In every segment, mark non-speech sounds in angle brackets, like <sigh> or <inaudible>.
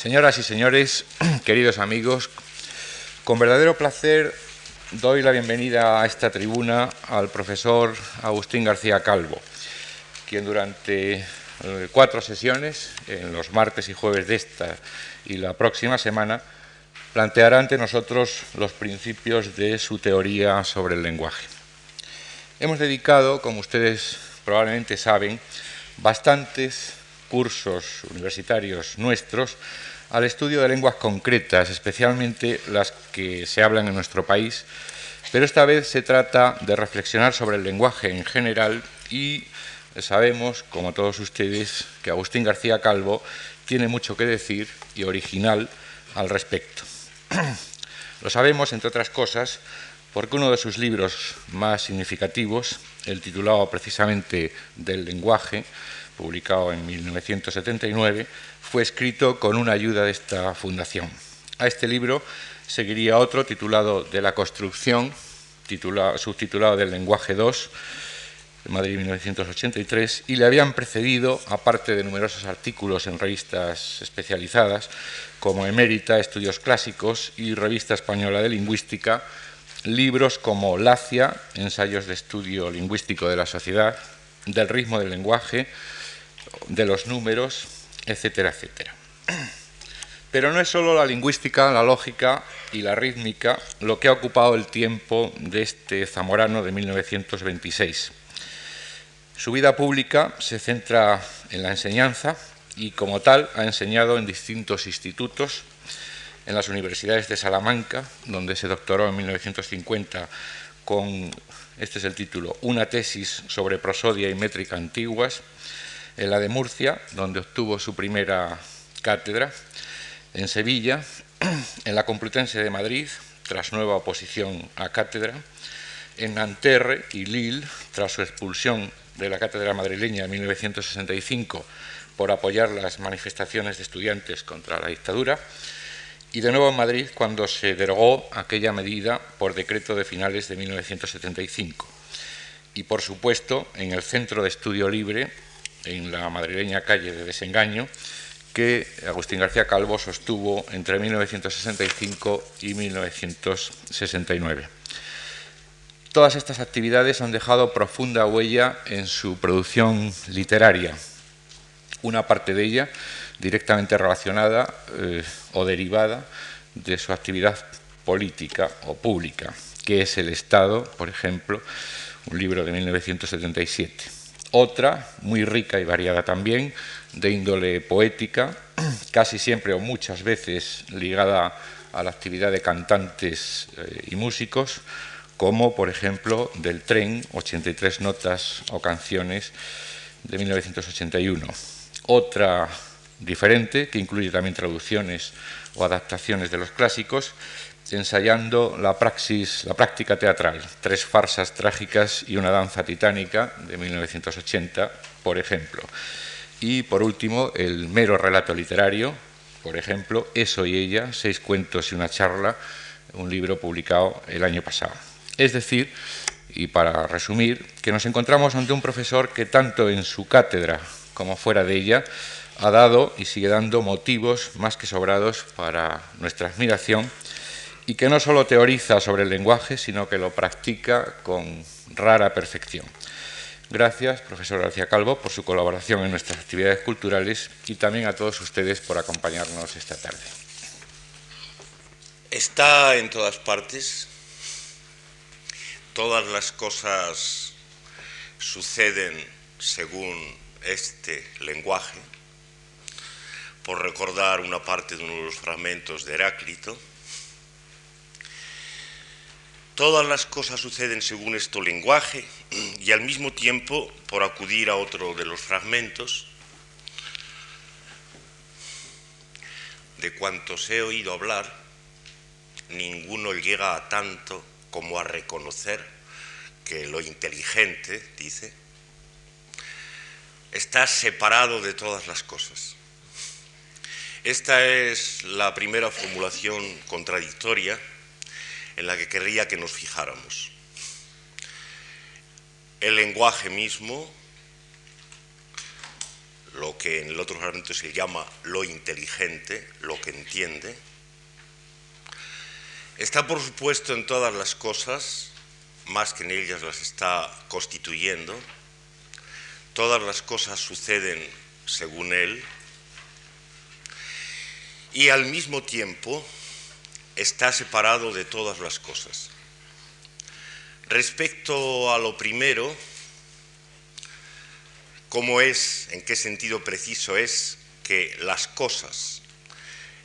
Señoras y señores, <clears throat> queridos amigos, con verdadero placer doy la bienvenida a esta tribuna al profesor Agustín García Calvo, quien durante eh, cuatro sesiones, en los martes y jueves de esta y la próxima semana, planteará ante nosotros los principios de su teoría sobre el lenguaje. Hemos dedicado, como ustedes probablemente saben, bastantes cursos universitarios nuestros al estudio de lenguas concretas, especialmente las que se hablan en nuestro país, pero esta vez se trata de reflexionar sobre el lenguaje en general y sabemos, como todos ustedes, que Agustín García Calvo tiene mucho que decir y original al respecto. <clears throat> Lo sabemos, entre otras cosas, porque uno de sus libros más significativos, el titulado precisamente Del lenguaje, publicado en 1979, fue escrito con una ayuda de esta fundación. A este libro seguiría otro titulado De la construcción, subtitulado Del lenguaje 2, de Madrid 1983, y le habían precedido, aparte de numerosos artículos en revistas especializadas, como Emérita, Estudios Clásicos y Revista Española de Lingüística, libros como Lacia, Ensayos de Estudio Lingüístico de la Sociedad, del ritmo del lenguaje, de los números, etcétera, etcétera. Pero no es solo la lingüística, la lógica y la rítmica lo que ha ocupado el tiempo de este zamorano de 1926. Su vida pública se centra en la enseñanza y como tal ha enseñado en distintos institutos, en las universidades de Salamanca, donde se doctoró en 1950 con, este es el título, una tesis sobre prosodia y métrica antiguas, en la de Murcia, donde obtuvo su primera cátedra, en Sevilla, <clears throat> en la Complutense de Madrid, tras nueva oposición a cátedra, en Nanterre y Lille, tras su expulsión de la cátedra madrileña en 1965 por apoyar las manifestaciones de estudiantes contra la dictadura, y de nuevo en Madrid cuando se derogó aquella medida por decreto de finales de 1975. Y por supuesto en el Centro de Estudio Libre en la madrileña calle de Desengaño, que Agustín García Calvo sostuvo entre 1965 y 1969. Todas estas actividades han dejado profunda huella en su producción literaria, una parte de ella directamente relacionada eh, o derivada de su actividad política o pública, que es El Estado, por ejemplo, un libro de 1977 otra, muy rica y variada también, de índole poética, <clears throat> casi siempre o muchas veces ligada a la actividad de cantantes eh, y músicos, como por ejemplo del tren, 83 notas o canciones de 1981. Otra diferente, que incluye también traducciones o adaptaciones de los clásicos, ensayando la, praxis, la práctica teatral, tres farsas trágicas y una danza titánica de 1980, por ejemplo. Y por último, el mero relato literario, por ejemplo, Eso y ella, seis cuentos y una charla, un libro publicado el año pasado. Es decir, y para resumir, que nos encontramos ante un profesor que tanto en su cátedra como fuera de ella ha dado y sigue dando motivos más que sobrados para nuestra admiración y que no solo teoriza sobre el lenguaje, sino que lo practica con rara perfección. Gracias, profesor García Calvo, por su colaboración en nuestras actividades culturales y también a todos ustedes por acompañarnos esta tarde. Está en todas partes. Todas las cosas suceden según este lenguaje. Por recordar una parte de uno de los fragmentos de Heráclito, Todas las cosas suceden según este lenguaje y al mismo tiempo, por acudir a otro de los fragmentos, de cuantos he oído hablar, ninguno llega a tanto como a reconocer que lo inteligente, dice, está separado de todas las cosas. Esta es la primera formulación contradictoria en la que querría que nos fijáramos. El lenguaje mismo, lo que en el otro fragmento se llama lo inteligente, lo que entiende, está por supuesto en todas las cosas, más que en ellas las está constituyendo, todas las cosas suceden según él, y al mismo tiempo está separado de todas las cosas. Respecto a lo primero, ¿cómo es, en qué sentido preciso es que las cosas,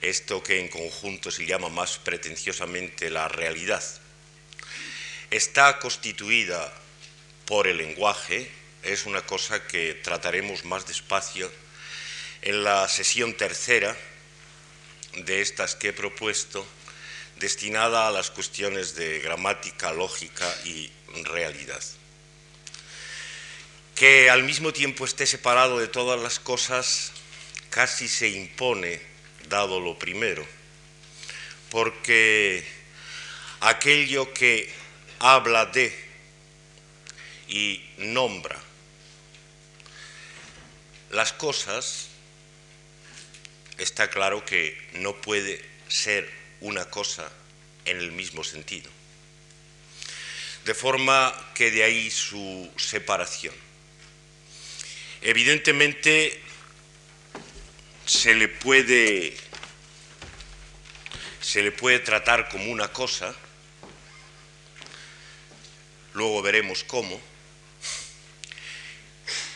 esto que en conjunto se llama más pretenciosamente la realidad, está constituida por el lenguaje, es una cosa que trataremos más despacio en la sesión tercera de estas que he propuesto, destinada a las cuestiones de gramática, lógica y realidad. Que al mismo tiempo esté separado de todas las cosas casi se impone, dado lo primero, porque aquello que habla de y nombra las cosas, está claro que no puede ser una cosa en el mismo sentido. De forma que de ahí su separación. Evidentemente se le puede se le puede tratar como una cosa, luego veremos cómo,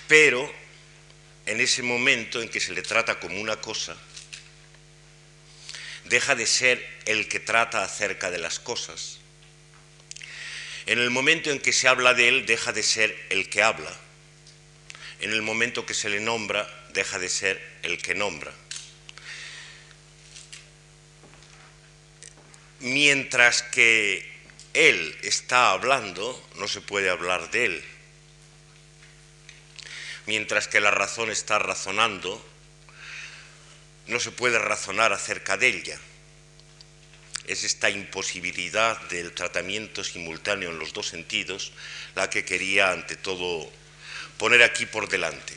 pero en ese momento en que se le trata como una cosa, deja de ser el que trata acerca de las cosas. En el momento en que se habla de él, deja de ser el que habla. En el momento que se le nombra, deja de ser el que nombra. Mientras que él está hablando, no se puede hablar de él. Mientras que la razón está razonando, no se puede razonar acerca de ella. Es esta imposibilidad del tratamiento simultáneo en los dos sentidos la que quería ante todo poner aquí por delante.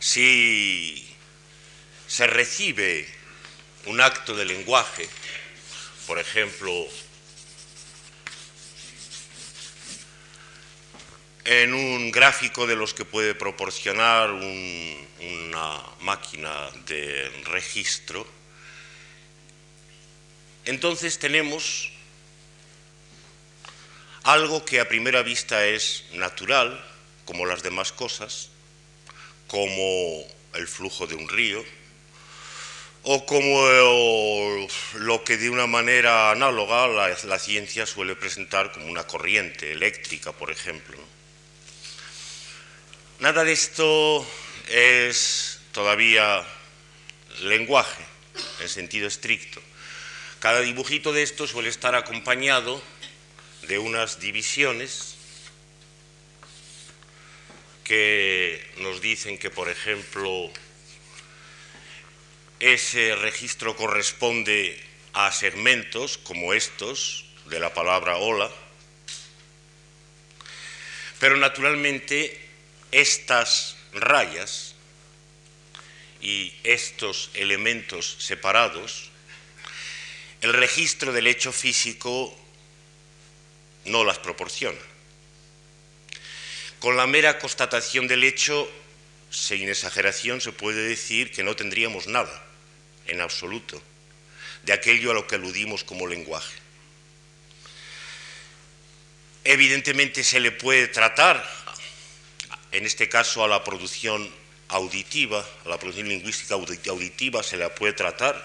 Si se recibe un acto de lenguaje, por ejemplo, en un gráfico de los que puede proporcionar una máquina de registro, entonces tenemos algo que a primera vista es natural, como las demás cosas, como el flujo de un río, o como lo que de una manera análoga la, ciencia suele presentar como una corriente eléctrica, por ejemplo. Nada de esto es todavía lenguaje en sentido estricto. Cada dibujito de esto suele estar acompañado de unas divisiones que nos dicen que, por ejemplo, ese registro corresponde a segmentos como estos de la palabra hola, pero naturalmente estas rayas y estos elementos separados, el registro del hecho físico no las proporciona. Con la mera constatación del hecho, sin exageración, se puede decir que no tendríamos nada, en absoluto, de aquello a lo que aludimos como lenguaje. Evidentemente se le puede tratar en este caso a la producción auditiva, a la producción lingüística auditiva se la puede tratar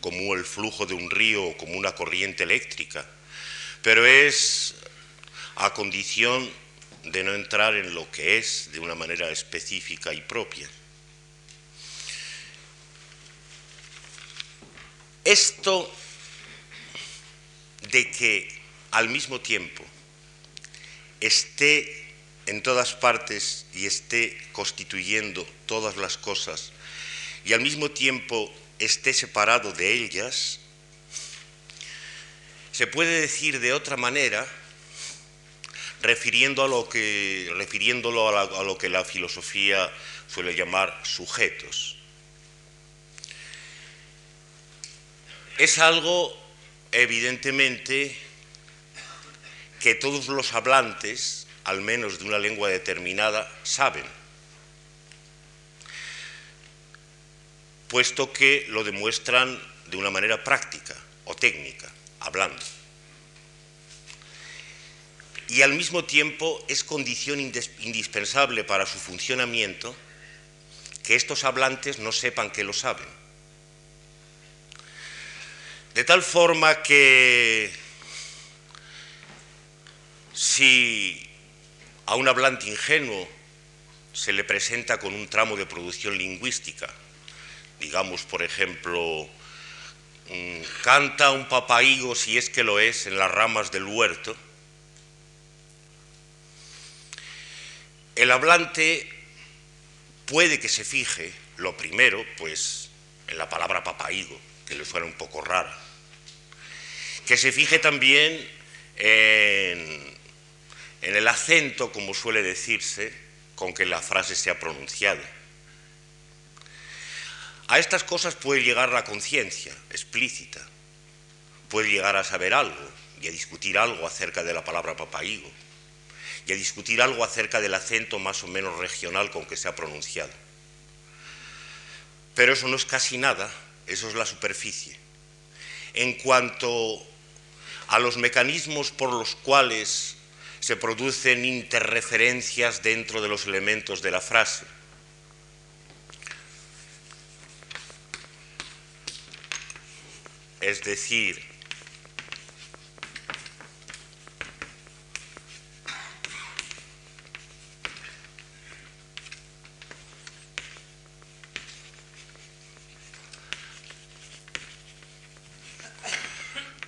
como el flujo de un río o como una corriente eléctrica, pero es a condición de no entrar en lo que es de una manera específica y propia. Esto de que al mismo tiempo esté en todas partes y esté constituyendo todas las cosas y al mismo tiempo esté separado de ellas, se puede decir de otra manera refiriéndolo a lo que la filosofía suele llamar sujetos. Es algo, evidentemente, que todos los hablantes, al menos de una lengua determinada, saben, puesto que lo demuestran de una manera práctica o técnica, hablando. Y al mismo tiempo es condición indispensable para su funcionamiento que estos hablantes no sepan que lo saben. De tal forma que si a un hablante ingenuo se le presenta con un tramo de producción lingüística, digamos por ejemplo, mm, canta un papaígo si es que lo es en las ramas del huerto, el hablante puede que se fije, lo primero, pues en la palabra papaígo, que le suena un poco rara, que se fije también en, en el acento, como suele decirse, con que la frase sea pronunciada. A estas cosas puede llegar la conciencia explícita, puede llegar a saber algo y a discutir algo acerca de la palabra papaígo y a discutir algo acerca del acento más o menos regional con que se ha pronunciado. Pero eso no es casi nada, eso es la superficie. En cuanto a los mecanismos por los cuales se producen interreferencias dentro de los elementos de la frase, es decir,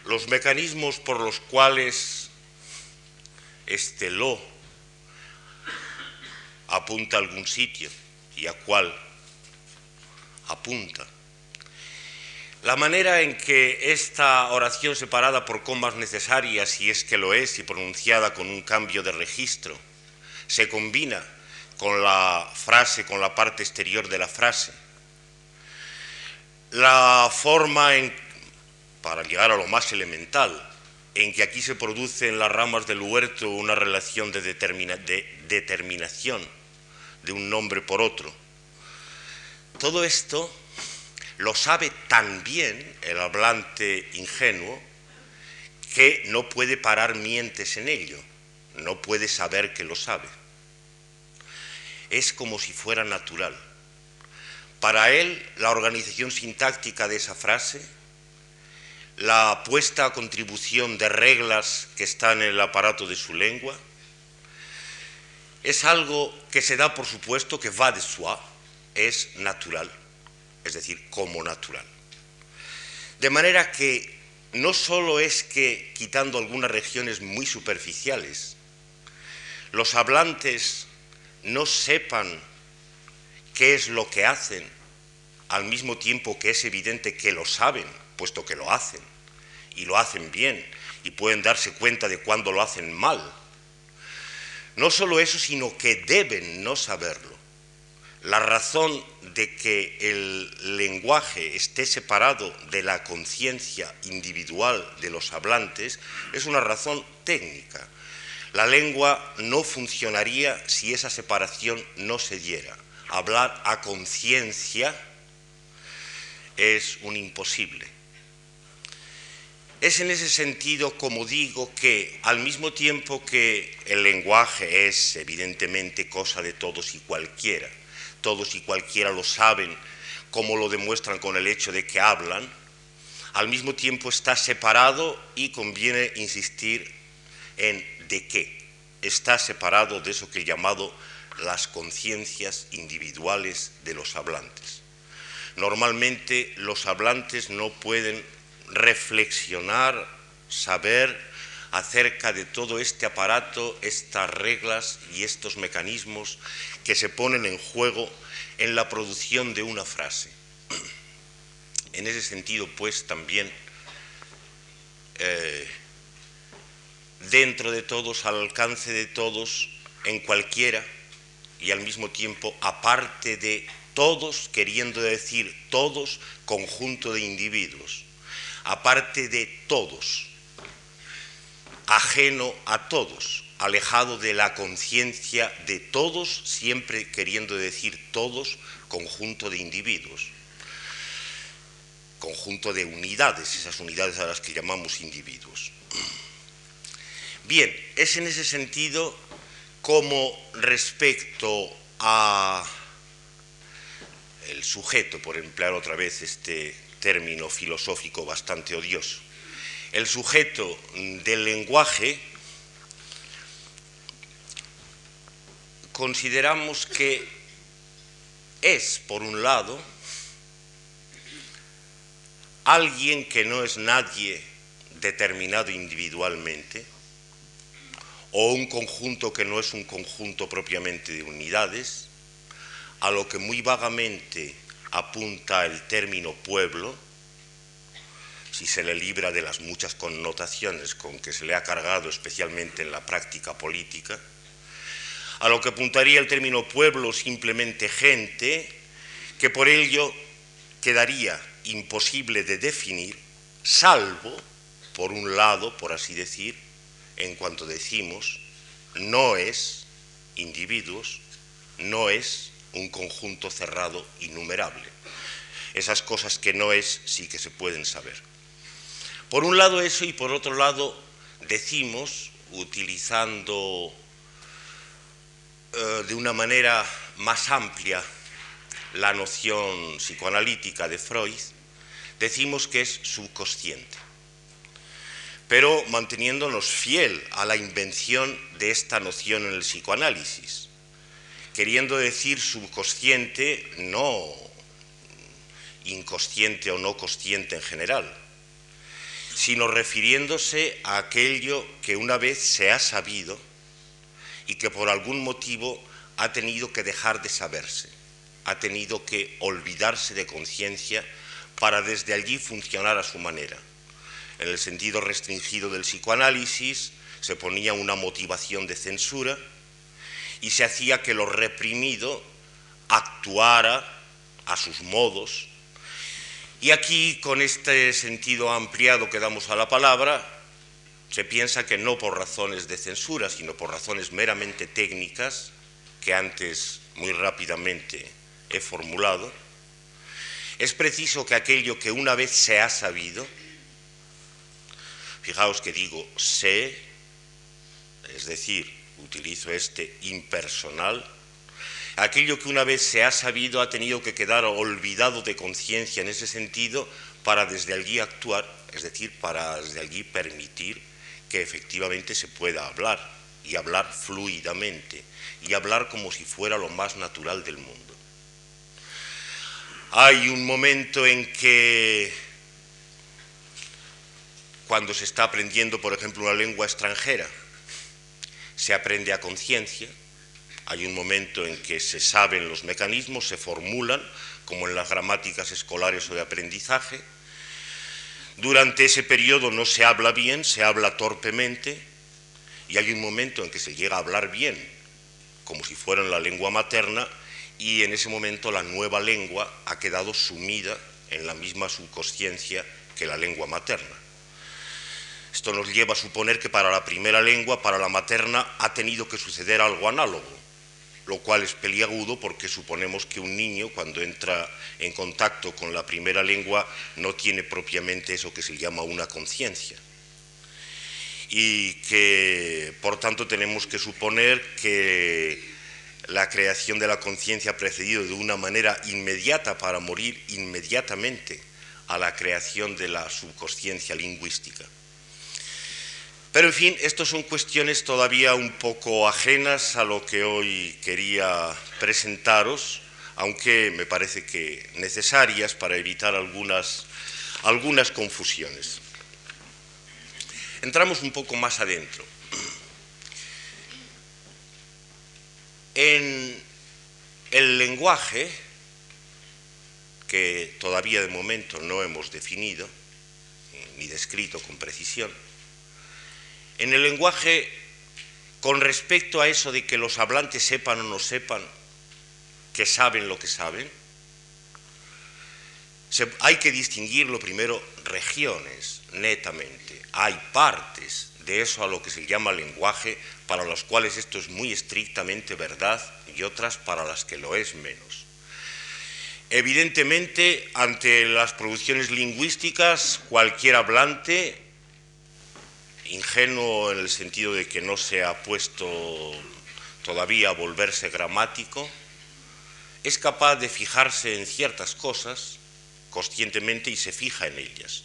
los mecanismos por los cuales este lo apunta a algún sitio. Y a cuál apunta. La manera en que esta oración separada por comas necesarias, si es que lo es, y pronunciada con un cambio de registro, se combina con la frase, con la parte exterior de la frase, la forma en para llegar a lo más elemental, en que aquí se produce en las ramas del huerto una relación de, determinación de un nombre por otro. Todo esto lo sabe tan bien el hablante ingenuo que no puede parar mientes en ello, no puede saber que lo sabe. Es como si fuera natural. Para él, la organización sintáctica de esa frase la puesta a contribución de reglas que están en el aparato de su lengua, es algo que se da por supuesto que va de soi, es natural, es decir, como natural. De manera que no solo es que, quitando algunas regiones muy superficiales, los hablantes no sepan qué es lo que hacen, al mismo tiempo que es evidente que lo saben, puesto que lo hacen, y lo hacen bien, y pueden darse cuenta de cuando lo hacen mal. No solo eso, sino que deben no saberlo. La razón de que el lenguaje esté separado de la conciencia individual de los hablantes es una razón técnica. La lengua no funcionaría si esa separación no se diera. Hablar a conciencia es un imposible. Es en ese sentido, como digo, que al mismo tiempo que el lenguaje es evidentemente cosa de todos y cualquiera, todos y cualquiera lo saben, como lo demuestran con el hecho de que hablan, al mismo tiempo está separado y conviene insistir en de qué. Está separado de eso que he llamado las conciencias individuales de los hablantes. Normalmente los hablantes no pueden reflexionar, saber acerca de todo este aparato, estas reglas y estos mecanismos que se ponen en juego en la producción de una frase. <clears throat> En ese sentido, pues, también eh, dentro de todos, al alcance de todos, en cualquiera, y al mismo tiempo aparte de todos, queriendo decir todos, conjunto de individuos, aparte de todos, ajeno a todos, alejado de la conciencia de todos, siempre queriendo decir todos, conjunto de individuos, conjunto de unidades, esas unidades a las que llamamos individuos. Bien, es en ese sentido como respecto a el sujeto, por emplear otra vez este término filosófico bastante odioso, el sujeto del lenguaje, consideramos que es, por un lado, alguien que no es nadie determinado individualmente, o un conjunto que no es un conjunto propiamente de unidades, a lo que muy vagamente apunta el término pueblo, si se le libra de las muchas connotaciones con que se le ha cargado especialmente en la práctica política, a lo que apuntaría el término pueblo simplemente gente, que por ello quedaría imposible de definir, salvo, por un lado, por así decir, en cuanto decimos, no es individuos, no es un conjunto cerrado innumerable. Esas cosas que no es sí que se pueden saber. Por un lado eso y por otro lado decimos, utilizando eh, de una manera más amplia la noción psicoanalítica de Freud, decimos que es subconsciente pero manteniéndonos fiel a la invención de esta noción en el psicoanálisis, queriendo decir subconsciente, no inconsciente o no consciente en general, sino refiriéndose a aquello que una vez se ha sabido y que por algún motivo ha tenido que dejar de saberse, ha tenido que olvidarse de conciencia para desde allí funcionar a su manera. En el sentido restringido del psicoanálisis, se ponía una motivación de censura y se hacía que lo reprimido actuara a sus modos. Y aquí, con este sentido ampliado que damos a la palabra, se piensa que no por razones de censura, sino por razones meramente técnicas, que antes muy rápidamente he formulado, es preciso que aquello que una vez se ha sabido, Fijaos que digo sé, es decir, utilizo este impersonal. Aquello que una vez se ha sabido ha tenido que quedar olvidado de conciencia en ese sentido para desde allí actuar, es decir, para desde allí permitir que efectivamente se pueda hablar y hablar fluidamente y hablar como si fuera lo más natural del mundo. Hay un momento en que cuando se está aprendiendo, por ejemplo, una lengua extranjera, se aprende a conciencia, hay un momento en que se saben los mecanismos, se formulan, como en las gramáticas escolares o de aprendizaje. Durante ese periodo no se habla bien, se habla torpemente, y hay un momento en que se llega a hablar bien, como si fuera en la lengua materna, y en ese momento la nueva lengua ha quedado sumida en la misma subconsciencia que la lengua materna. Esto nos lleva a suponer que para la primera lengua, para la materna, ha tenido que suceder algo análogo, lo cual es peliagudo porque suponemos que un niño cuando entra en contacto con la primera lengua no tiene propiamente eso que se llama una conciencia. Y que, por tanto, tenemos que suponer que la creación de la conciencia ha precedido de una manera inmediata para morir inmediatamente a la creación de la subconsciencia lingüística. Pero en fin, estas son cuestiones todavía un poco ajenas a lo que hoy quería presentaros, aunque me parece que necesarias para evitar algunas, algunas confusiones. Entramos un poco más adentro. En el lenguaje, que todavía de momento no hemos definido ni descrito con precisión, En el lenguaje, con respecto a eso de que los hablantes sepan o no sepan, que saben lo que saben, hay que distinguirlo primero regiones, netamente. Hay partes de eso a lo que se llama lenguaje para las cuales esto es muy estrictamente verdad y otras para las que lo es menos. Evidentemente, ante las producciones lingüísticas, cualquier hablante, ingenuo en el sentido de que no se ha puesto todavía a volverse gramático, es capaz de fijarse en ciertas cosas conscientemente y se fija en ellas.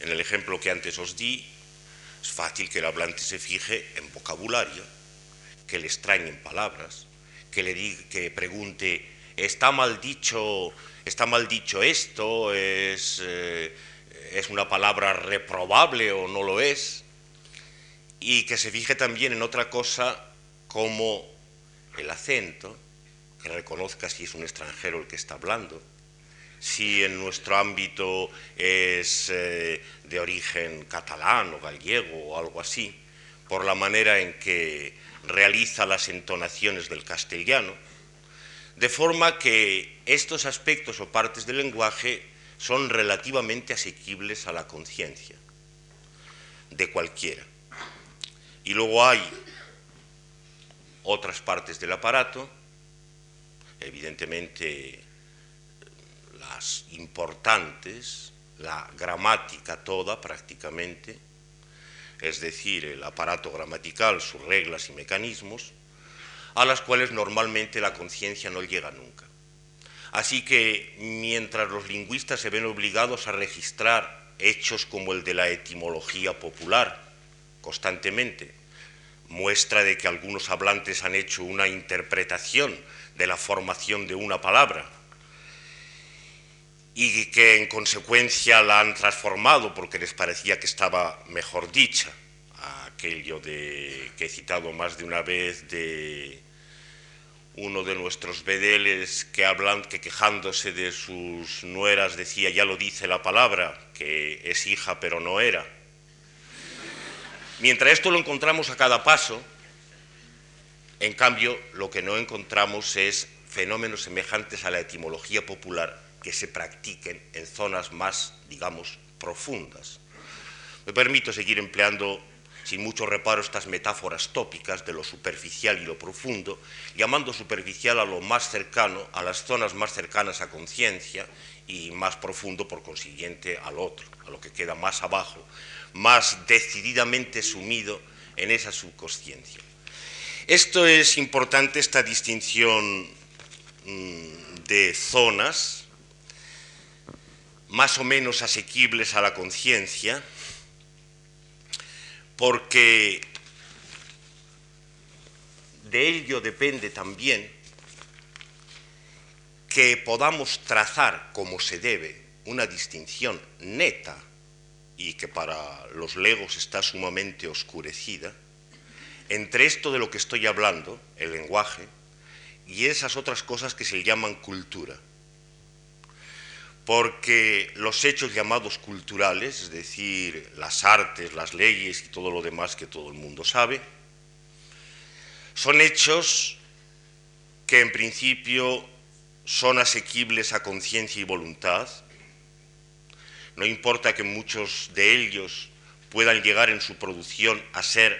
En el ejemplo que antes os di, es fácil que el hablante se fije en vocabulario, que le extrañen palabras, que le diga, que pregunte, ¿está mal dicho, está mal dicho esto? ¿Es, eh, ¿Es una palabra reprobable o no lo es? Y que se fije también en otra cosa como el acento, que reconozca si es un extranjero el que está hablando, si en nuestro ámbito es eh, de origen catalán o gallego o algo así, por la manera en que realiza las entonaciones del castellano, de forma que estos aspectos o partes del lenguaje son relativamente asequibles a la conciencia de cualquiera. Y luego hay otras partes del aparato, evidentemente las importantes, la gramática toda prácticamente, es decir, el aparato gramatical, sus reglas y mecanismos, a las cuales normalmente la conciencia no llega nunca. Así que mientras los lingüistas se ven obligados a registrar hechos como el de la etimología popular constantemente, muestra de que algunos hablantes han hecho una interpretación de la formación de una palabra y que en consecuencia la han transformado porque les parecía que estaba mejor dicha. Aquello de, que he citado más de una vez de uno de nuestros bedeles que hablan, que quejándose de sus nueras decía, ya lo dice la palabra, que es hija pero no era. Mientras esto lo encontramos a cada paso, en cambio lo que no encontramos es fenómenos semejantes a la etimología popular que se practiquen en zonas más, digamos, profundas. Me permito seguir empleando sin mucho reparo estas metáforas tópicas de lo superficial y lo profundo, llamando superficial a lo más cercano, a las zonas más cercanas a conciencia y más profundo, por consiguiente, al otro, a lo que queda más abajo, más decididamente sumido en esa subconsciencia. Esto es importante, esta distinción mm, de zonas, más o menos asequibles a la conciencia, porque de ello depende también que podamos trazar como se debe una distinción neta y que para los legos está sumamente oscurecida, entre esto de lo que estoy hablando, el lenguaje, y esas otras cosas que se llaman cultura porque los hechos llamados culturales, es decir, las artes, las leyes y todo lo demás que todo el mundo sabe, son hechos que en principio son asequibles a conciencia y voluntad. No importa que muchos de ellos puedan llegar en su producción a ser,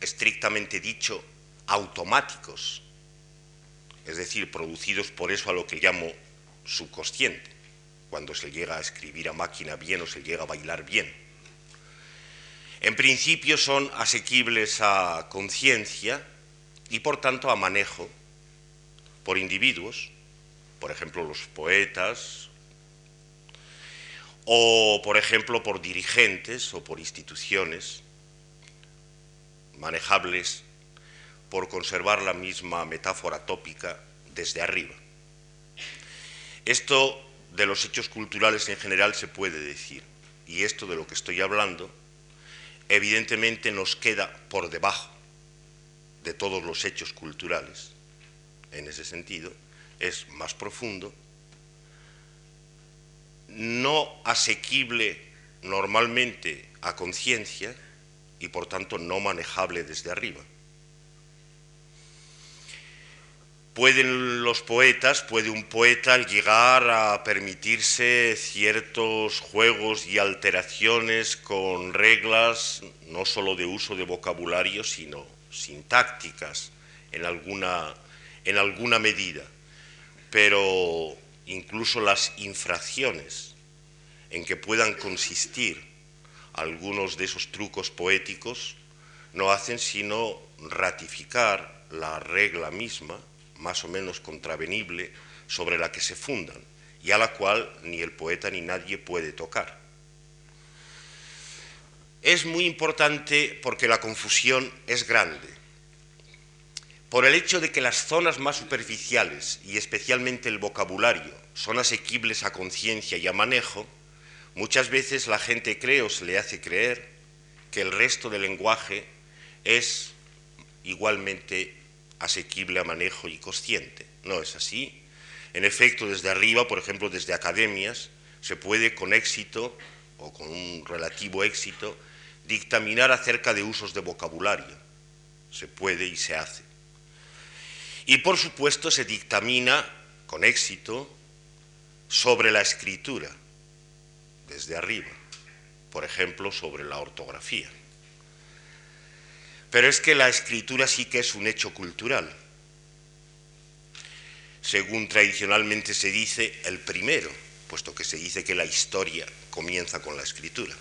estrictamente dicho, automáticos, es decir, producidos por eso a lo que llamo subconsciente, cuando se llega a escribir a máquina bien o se llega a bailar bien. En principio son asequibles a conciencia y por tanto a manejo por individuos, por ejemplo los poetas, o por ejemplo por dirigentes o por instituciones manejables por conservar la misma metáfora tópica desde arriba. Esto de los hechos culturales en general se puede decir, y esto de lo que estoy hablando, evidentemente nos queda por debajo de todos los hechos culturales, en ese sentido, es más profundo, no asequible normalmente a conciencia y por tanto no manejable desde arriba. Pueden los poetas, puede un poeta llegar a permitirse ciertos juegos y alteraciones con reglas no sólo de uso de vocabulario, sino sintácticas en alguna, en alguna medida. Pero incluso las infracciones en que puedan consistir algunos de esos trucos poéticos no hacen sino ratificar la regla misma, más o menos contravenible, sobre la que se fundan y a la cual ni el poeta ni nadie puede tocar. Es muy importante porque la confusión es grande. Por el hecho de que las zonas más superficiales y especialmente el vocabulario son asequibles a conciencia y a manejo, Muchas veces la gente cree o se le hace creer que el resto del lenguaje es igualmente asequible a manejo y consciente. No es así. En efecto, desde arriba, por ejemplo, desde academias, se puede con éxito o con un relativo éxito dictaminar acerca de usos de vocabulario. Se puede y se hace. Y por supuesto se dictamina con éxito sobre la escritura desde arriba, por ejemplo, sobre la ortografía. Pero es que la escritura sí que es un hecho cultural. Según tradicionalmente se dice, el primero, puesto que se dice que la historia comienza con la escritura.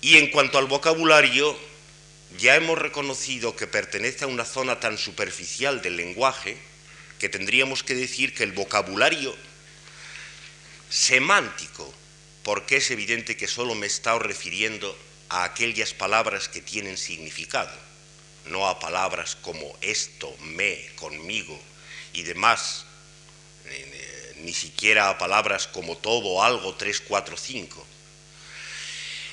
Y en cuanto al vocabulario, ya hemos reconocido que pertenece a una zona tan superficial del lenguaje que tendríamos que decir que el vocabulario semántico, porque es evidente que solo me he estado refiriendo a aquellas palabras que tienen significado, no a palabras como esto, me, conmigo y demás, ni siquiera a palabras como todo, algo, tres, cuatro, cinco.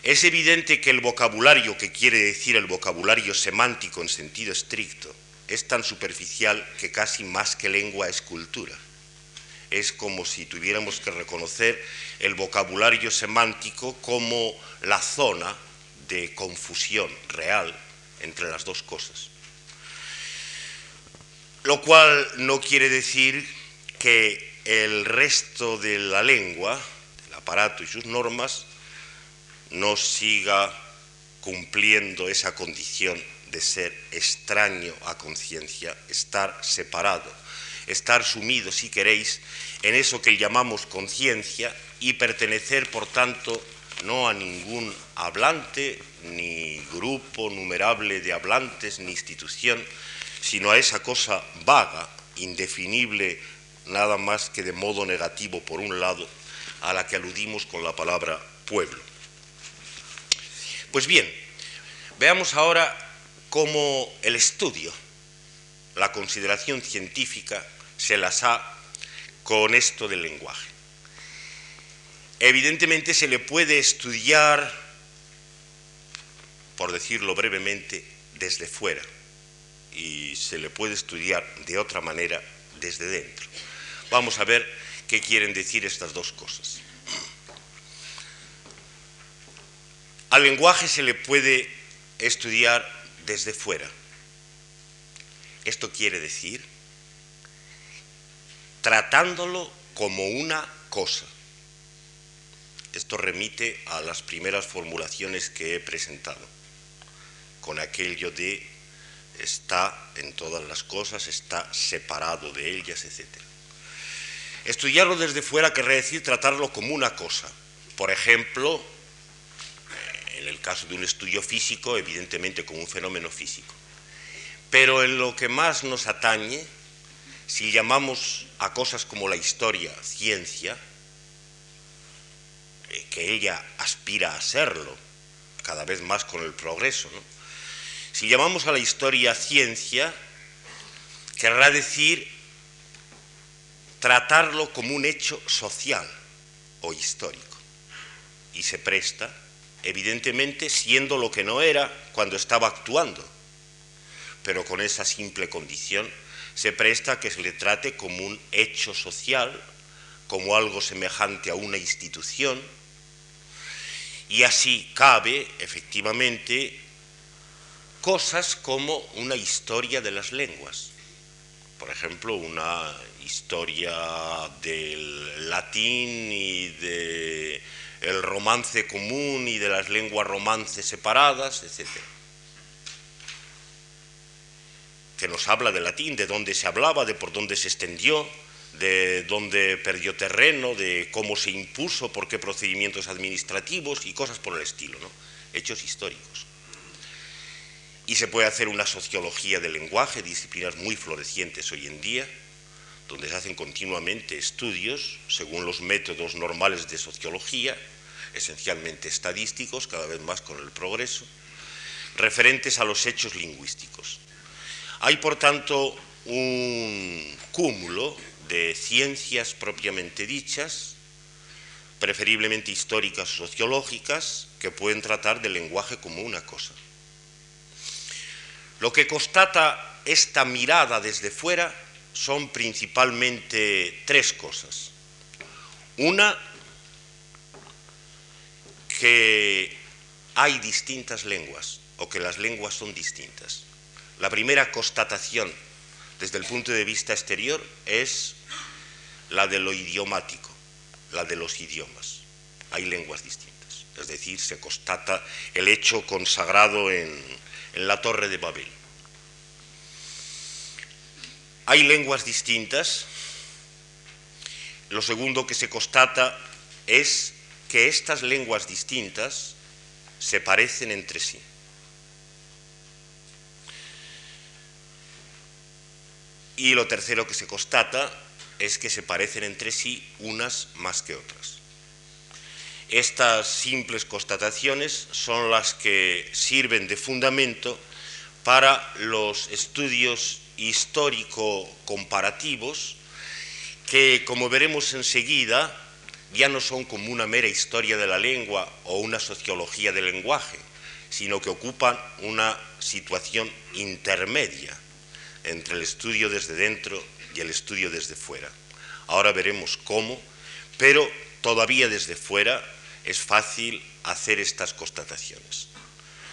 Es evidente que el vocabulario que quiere decir el vocabulario semántico en sentido estricto es tan superficial que casi más que lengua es cultura es como si tuviéramos que reconocer el vocabulario semántico como la zona de confusión real entre las dos cosas. Lo cual no quiere decir que el resto de la lengua, del aparato y sus normas, no siga cumpliendo esa condición de ser extraño a conciencia, estar separado estar sumido, si queréis, en eso que llamamos conciencia y pertenecer, por tanto, no a ningún hablante, ni grupo numerable de hablantes, ni institución, sino a esa cosa vaga, indefinible, nada más que de modo negativo, por un lado, a la que aludimos con la palabra pueblo. Pues bien, veamos ahora cómo el estudio, la consideración científica, se las ha con esto del lenguaje. Evidentemente se le puede estudiar, por decirlo brevemente, desde fuera y se le puede estudiar de otra manera desde dentro. Vamos a ver qué quieren decir estas dos cosas. Al lenguaje se le puede estudiar desde fuera. Esto quiere decir tratándolo como una cosa. Esto remite a las primeras formulaciones que he presentado, con aquello de está en todas las cosas, está separado de ellas, etc. Estudiarlo desde fuera querría decir tratarlo como una cosa. Por ejemplo, en el caso de un estudio físico, evidentemente como un fenómeno físico. Pero en lo que más nos atañe, si llamamos a cosas como la historia ciencia, eh, que ella aspira a serlo, cada vez más con el progreso, si llamamos a la historia ciencia, querrá decir tratarlo como un hecho social o histórico. Y se presta, evidentemente, siendo lo que no era cuando estaba actuando, pero con esa simple condición se presta a que se le trate como un hecho social, como algo semejante a una institución, Y así cabe, efectivamente, cosas como una historia de las lenguas. Por ejemplo, una historia del latín y del el romance común y de las lenguas romances separadas, etc. Que nos habla del latín, de dónde se hablaba, de por dónde se extendió, de dónde perdió terreno, de cómo se impuso, por qué procedimientos administrativos y cosas por el estilo, ¿no? hechos históricos. Y se puede hacer una sociología del lenguaje, disciplinas muy florecientes hoy en día, donde se hacen continuamente estudios según los métodos normales de sociología, esencialmente estadísticos, cada vez más con el progreso, referentes a los hechos lingüísticos. Hay, por tanto, un cúmulo de ciencias propiamente dichas, preferiblemente históricas o sociológicas, que pueden tratar del lenguaje como una cosa. Lo que constata esta mirada desde fuera son principalmente tres cosas. Una, que hay distintas lenguas o que las lenguas son distintas. La primera constatación desde el punto de vista exterior es la de lo idiomático, la de los idiomas. Hay lenguas distintas, es decir, se constata el hecho consagrado en, en la Torre de Babel. Hay lenguas distintas. Lo segundo que se constata es que estas lenguas distintas se parecen entre sí. Y lo tercero que se constata es que se parecen entre sí unas más que otras. Estas simples constataciones son las que sirven de fundamento para los estudios histórico-comparativos que, como veremos enseguida, ya no son como una mera historia de la lengua o una sociología del lenguaje, sino que ocupan una situación intermedia entre el estudio desde dentro y el estudio desde fuera. Ahora veremos cómo, pero todavía desde fuera es fácil hacer estas constataciones.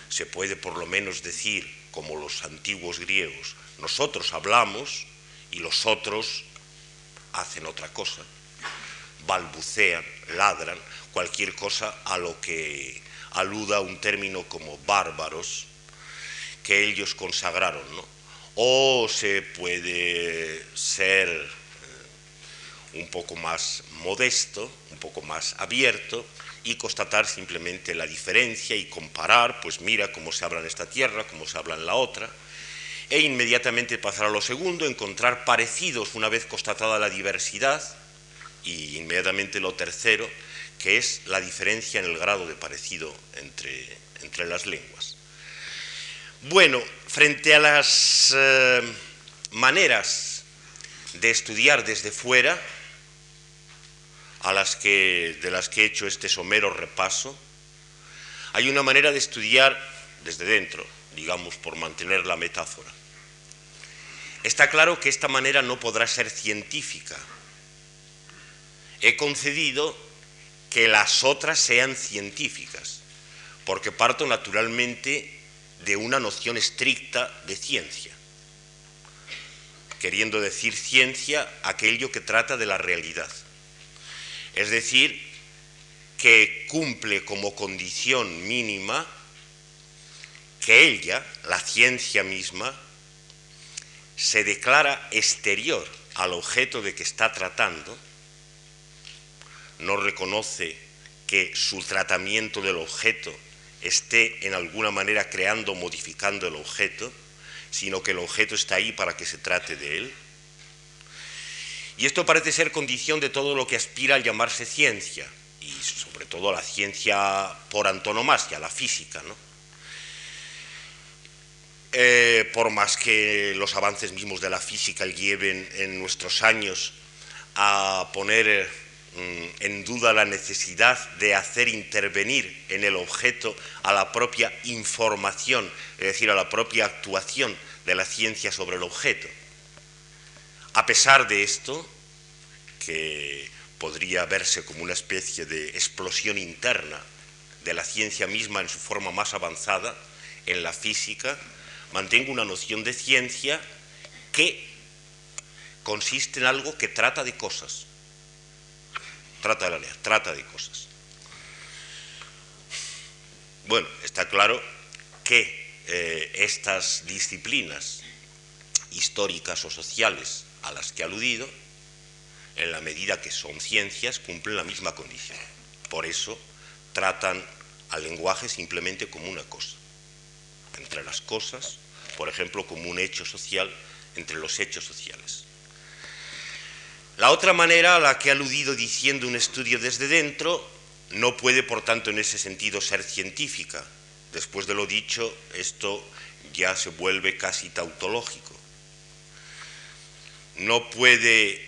Se puede por lo menos decir, como los antiguos griegos, nosotros hablamos y los otros hacen otra cosa, balbucean, ladran, cualquier cosa a lo que aluda un término como bárbaros que ellos consagraron, ¿no? O se puede ser eh, un poco más modesto, un poco más abierto y constatar simplemente la diferencia y comparar, pues mira cómo se habla en esta tierra, cómo se habla en la otra, e inmediatamente pasar a lo segundo, encontrar parecidos una vez constatada la diversidad, y inmediatamente lo tercero, que es la diferencia en el grado de parecido entre, entre las lenguas. Bueno, frente a las eh, maneras de estudiar desde fuera, a las que, de las que he hecho este somero repaso, hay una manera de estudiar desde dentro, digamos, por mantener la metáfora. Está claro que esta manera no podrá ser científica. He concedido que las otras sean científicas, porque parto naturalmente de una noción estricta de ciencia, queriendo decir ciencia aquello que trata de la realidad. Es decir, que cumple como condición mínima que ella, la ciencia misma, se declara exterior al objeto de que está tratando, no reconoce que su tratamiento del objeto esté en alguna manera creando o modificando el objeto, sino que el objeto está ahí para que se trate de él. Y esto parece ser condición de todo lo que aspira a llamarse ciencia, y sobre todo la ciencia por antonomasia, la física, ¿no? Eh, por más que los avances mismos de la física lleven en nuestros años a poner en duda la necesidad de hacer intervenir en el objeto a la propia información, es decir, a la propia actuación de la ciencia sobre el objeto. A pesar de esto, que podría verse como una especie de explosión interna de la ciencia misma en su forma más avanzada, en la física, mantengo una noción de ciencia que consiste en algo que trata de cosas. Trata de la ley, trata de cosas. Bueno, está claro que eh, estas disciplinas históricas o sociales a las que he aludido, en la medida que son ciencias, cumplen la misma condición. Por eso tratan al lenguaje simplemente como una cosa. Entre las cosas, por ejemplo, como un hecho social entre los hechos sociales. La otra manera a la que he aludido diciendo un estudio desde dentro no puede, por tanto, en ese sentido ser científica. Después de lo dicho, esto ya se vuelve casi tautológico. No puede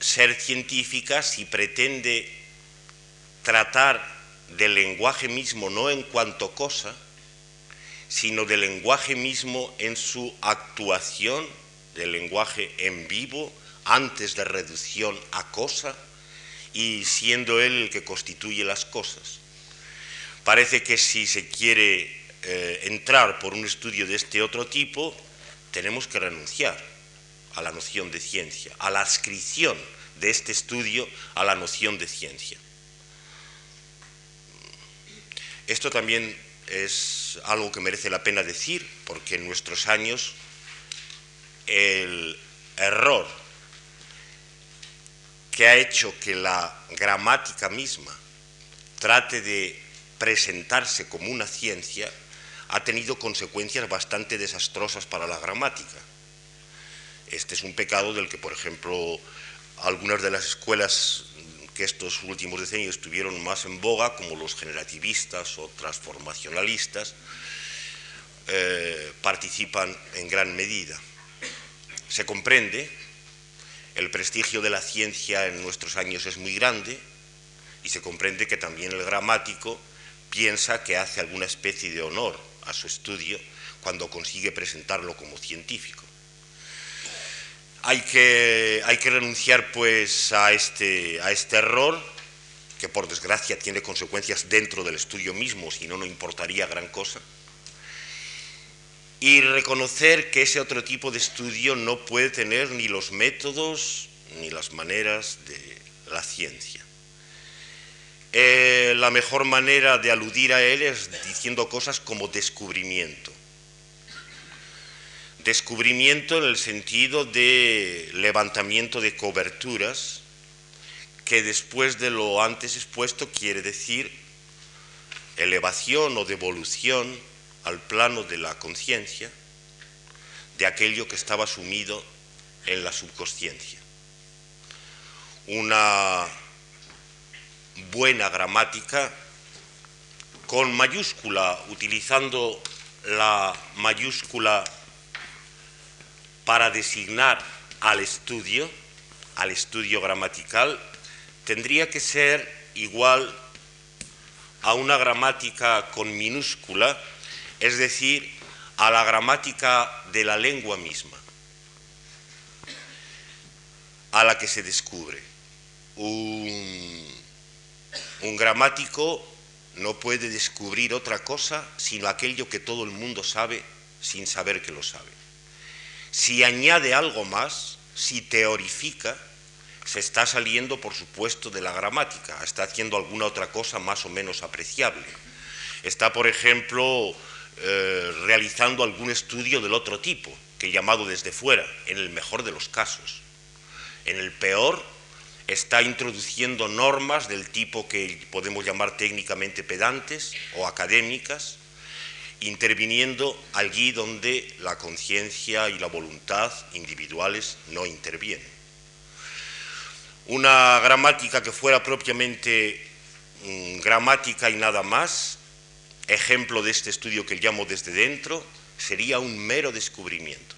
ser científica si pretende tratar del lenguaje mismo no en cuanto cosa, sino del lenguaje mismo en su actuación, del lenguaje en vivo, antes de reducción a cosa, y siendo él el que constituye las cosas. Parece que si se quiere eh, entrar por un estudio de este otro tipo, tenemos que renunciar a la noción de ciencia, a la adscripción de este estudio a la noción de ciencia. Esto también es algo que merece la pena decir, porque en nuestros años el error que ha hecho que la gramática misma trate de presentarse como una ciencia ha tenido consecuencias bastante desastrosas para la gramática. Este es un pecado del que, por ejemplo, algunas de las escuelas que estos últimos decenios estuvieron más en boga, como los generativistas o transformacionalistas, eh, participan en gran medida. Se comprende el prestigio de la ciencia en nuestros años es muy grande y se comprende que también el gramático piensa que hace alguna especie de honor a su estudio cuando consigue presentarlo como científico. Hay que, renunciar pues a este, a este error, que por desgracia tiene consecuencias dentro del estudio mismo, si no, no importaría gran cosa y reconocer que ese otro tipo de estudio no puede tener ni los métodos ni las maneras de la ciencia. Eh, la mejor manera de aludir a él es diciendo cosas como descubrimiento. Descubrimiento en el sentido de levantamiento de coberturas, que después de lo antes expuesto quiere decir elevación o devolución al plano de la conciencia de aquello que estaba sumido en la subconsciencia. Una buena gramática con mayúscula, utilizando la mayúscula para designar al estudio, al estudio gramatical, tendría que ser igual a una gramática con minúscula es decir, a la gramática de la lengua misma, a la que se descubre. Un, gramático no puede descubrir otra cosa sino aquello que todo el mundo sabe sin saber que lo sabe. Si añade algo más, si teorifica, se está saliendo, por supuesto, de la gramática, está haciendo alguna otra cosa más o menos apreciable. Está, por ejemplo, eh, realizando algún estudio del otro tipo, que llamado desde fuera, en el mejor de los casos. En el peor, está introduciendo normas del tipo que podemos llamar técnicamente pedantes o académicas, interviniendo allí donde la conciencia y la voluntad individuales no intervienen. Una gramática que fuera propiamente mm, gramática y nada más ejemplo de este estudio que llamo desde dentro, sería un mero descubrimiento.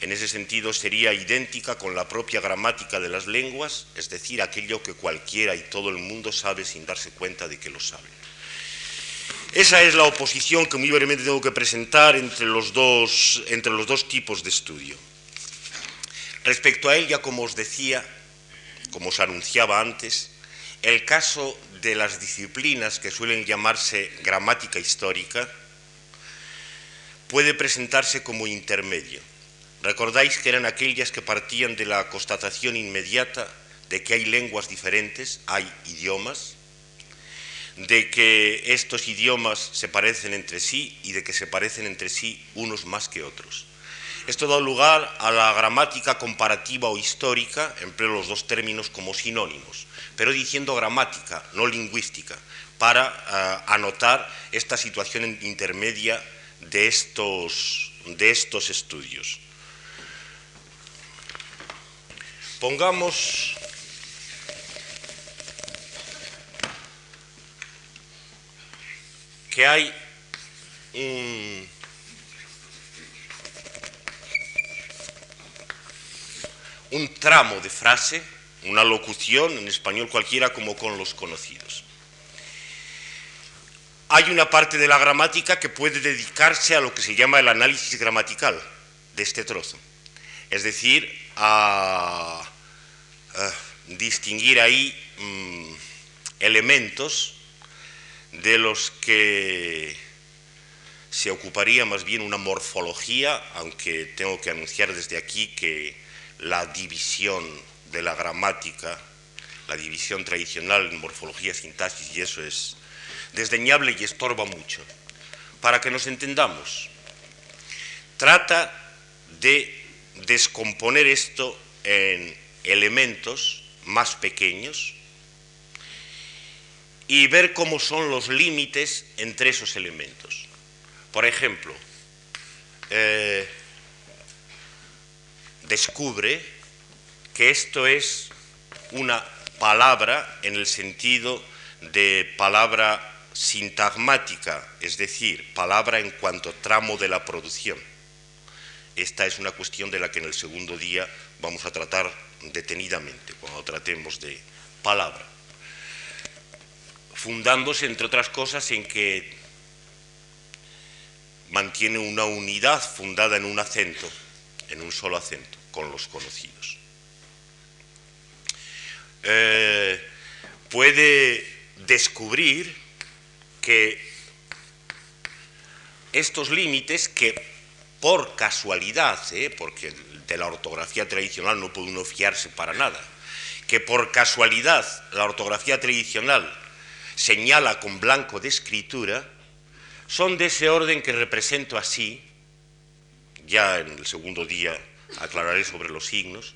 En ese sentido sería idéntica con la propia gramática de las lenguas, es decir, aquello que cualquiera y todo el mundo sabe sin darse cuenta de que lo sabe. Esa es la oposición que muy brevemente tengo que presentar entre los dos, entre los dos tipos de estudio. Respecto a ella, como os decía, como os anunciaba antes, el caso de las disciplinas que suelen llamarse gramática histórica puede presentarse como intermedio. Recordáis que eran aquellas que partían de la constatación inmediata de que hay lenguas diferentes, hay idiomas, de que estos idiomas se parecen entre sí y de que se parecen entre sí unos más que otros. Esto da lugar a la gramática comparativa o histórica, empleo los dos términos como sinónimos, pero diciendo gramática, no lingüística, para eh, anotar esta situación intermedia de estos, de estos estudios. Pongamos que hay un, un tramo de frase, una locución en español cualquiera como con los conocidos. Hay una parte de la gramática que puede dedicarse a lo que se llama el análisis gramatical de este trozo, es decir, a, distinguir ahí mm, elementos de los que se ocuparía más bien una morfología, aunque tengo que anunciar desde aquí que la división de la gramática, la división tradicional en morfología, sintaxis y eso es desdeñable y estorba mucho. Para que nos entendamos, trata de descomponer esto en elementos más pequeños, y ver cómo son los límites entre esos elementos. Por ejemplo, eh, descubre que esto es una palabra en el sentido de palabra sintagmática, es decir, palabra en cuanto tramo de la producción. Esta es una cuestión de la que en el segundo día vamos a tratar detenidamente, cuando tratemos de palabra fundándose, entre otras cosas, en que mantiene una unidad fundada en un acento, en un solo acento, con los conocidos. Eh, puede descubrir que estos límites que por casualidad, eh, porque de la ortografía tradicional no puede uno fiarse para nada, que por casualidad la ortografía tradicional señala con blanco de escritura, son de ese orden que represento así, ya en el segundo día aclararé sobre los signos,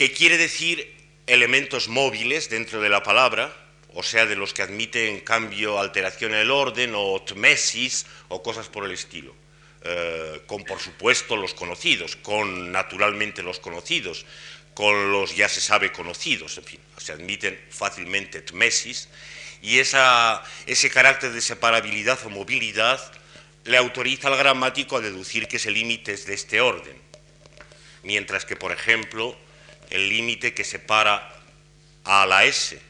que quiere decir elementos móviles dentro de la palabra, o sea, de los que admiten cambio, alteración en el orden o tmesis o cosas por el estilo. Eh, con por supuesto los conocidos, con naturalmente los conocidos, con los ya se sabe conocidos, en fin, se admiten fácilmente tmesis, y ese carácter de separabilidad o movilidad le autoriza al gramático a deducir que ese límite es de este orden, mientras que, por ejemplo, el límite que separa a la S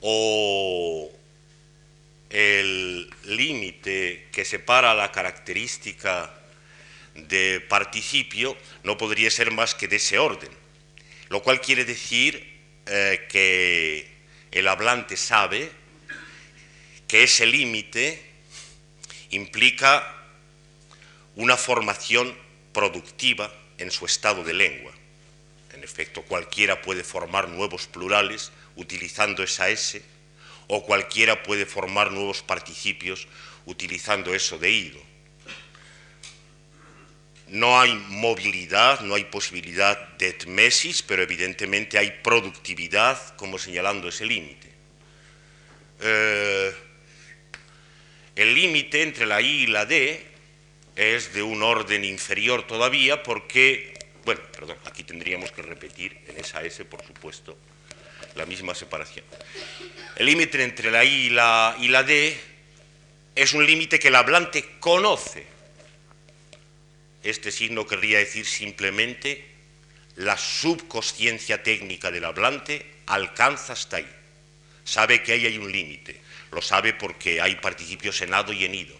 o el límite que separa la característica de participio no podría ser más que de ese orden lo cual quiere decir eh, que el hablante sabe que ese límite implica una formación productiva en su estado de lengua. En efecto, cualquiera puede formar nuevos plurales utilizando esa S, o cualquiera puede formar nuevos participios utilizando eso de ido no hay movilidad, no hay posibilidad de etmesis, pero evidentemente hay productividad como señalando ese límite. Eh, el límite entre la I y la D es de un orden inferior todavía porque, bueno, perdón, aquí tendríamos que repetir en esa S, por supuesto, la misma separación. El límite entre la I y la, D es un límite que el hablante conoce este signo querría decir simplemente la subconsciencia técnica del hablante alcanza hasta ahí. Sabe que ahí hay un límite. Lo sabe porque hay participios en ado y en ido.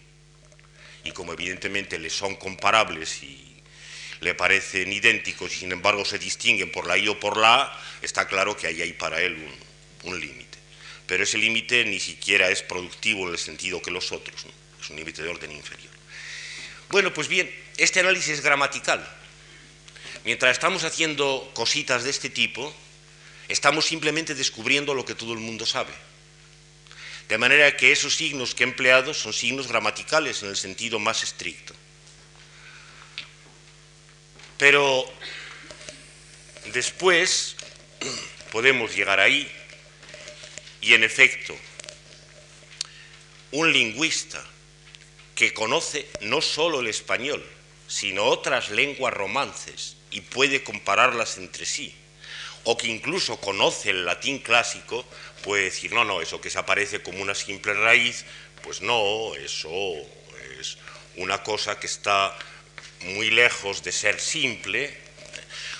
Y como evidentemente le son comparables y le parecen idénticos y sin embargo se distinguen por la I o por la A, está claro que ahí hay para él un, límite. Pero ese límite ni siquiera es productivo en el sentido que los otros, es un límite de orden inferior. Bueno, pues bien, este análisis es gramatical. Mientras estamos haciendo cositas de este tipo, estamos simplemente descubriendo lo que todo el mundo sabe. De manera que esos signos que he empleado son signos gramaticales en el sentido más estricto. Pero después podemos llegar ahí. Y en efecto, un lingüista que conoce no solo el español, sino otras lenguas romances y puede compararlas entre sí, o que incluso conoce el latín clásico, puede decir, no, no, eso que se aparece como una simple raíz, pues no, eso es una cosa que está muy lejos de ser simple,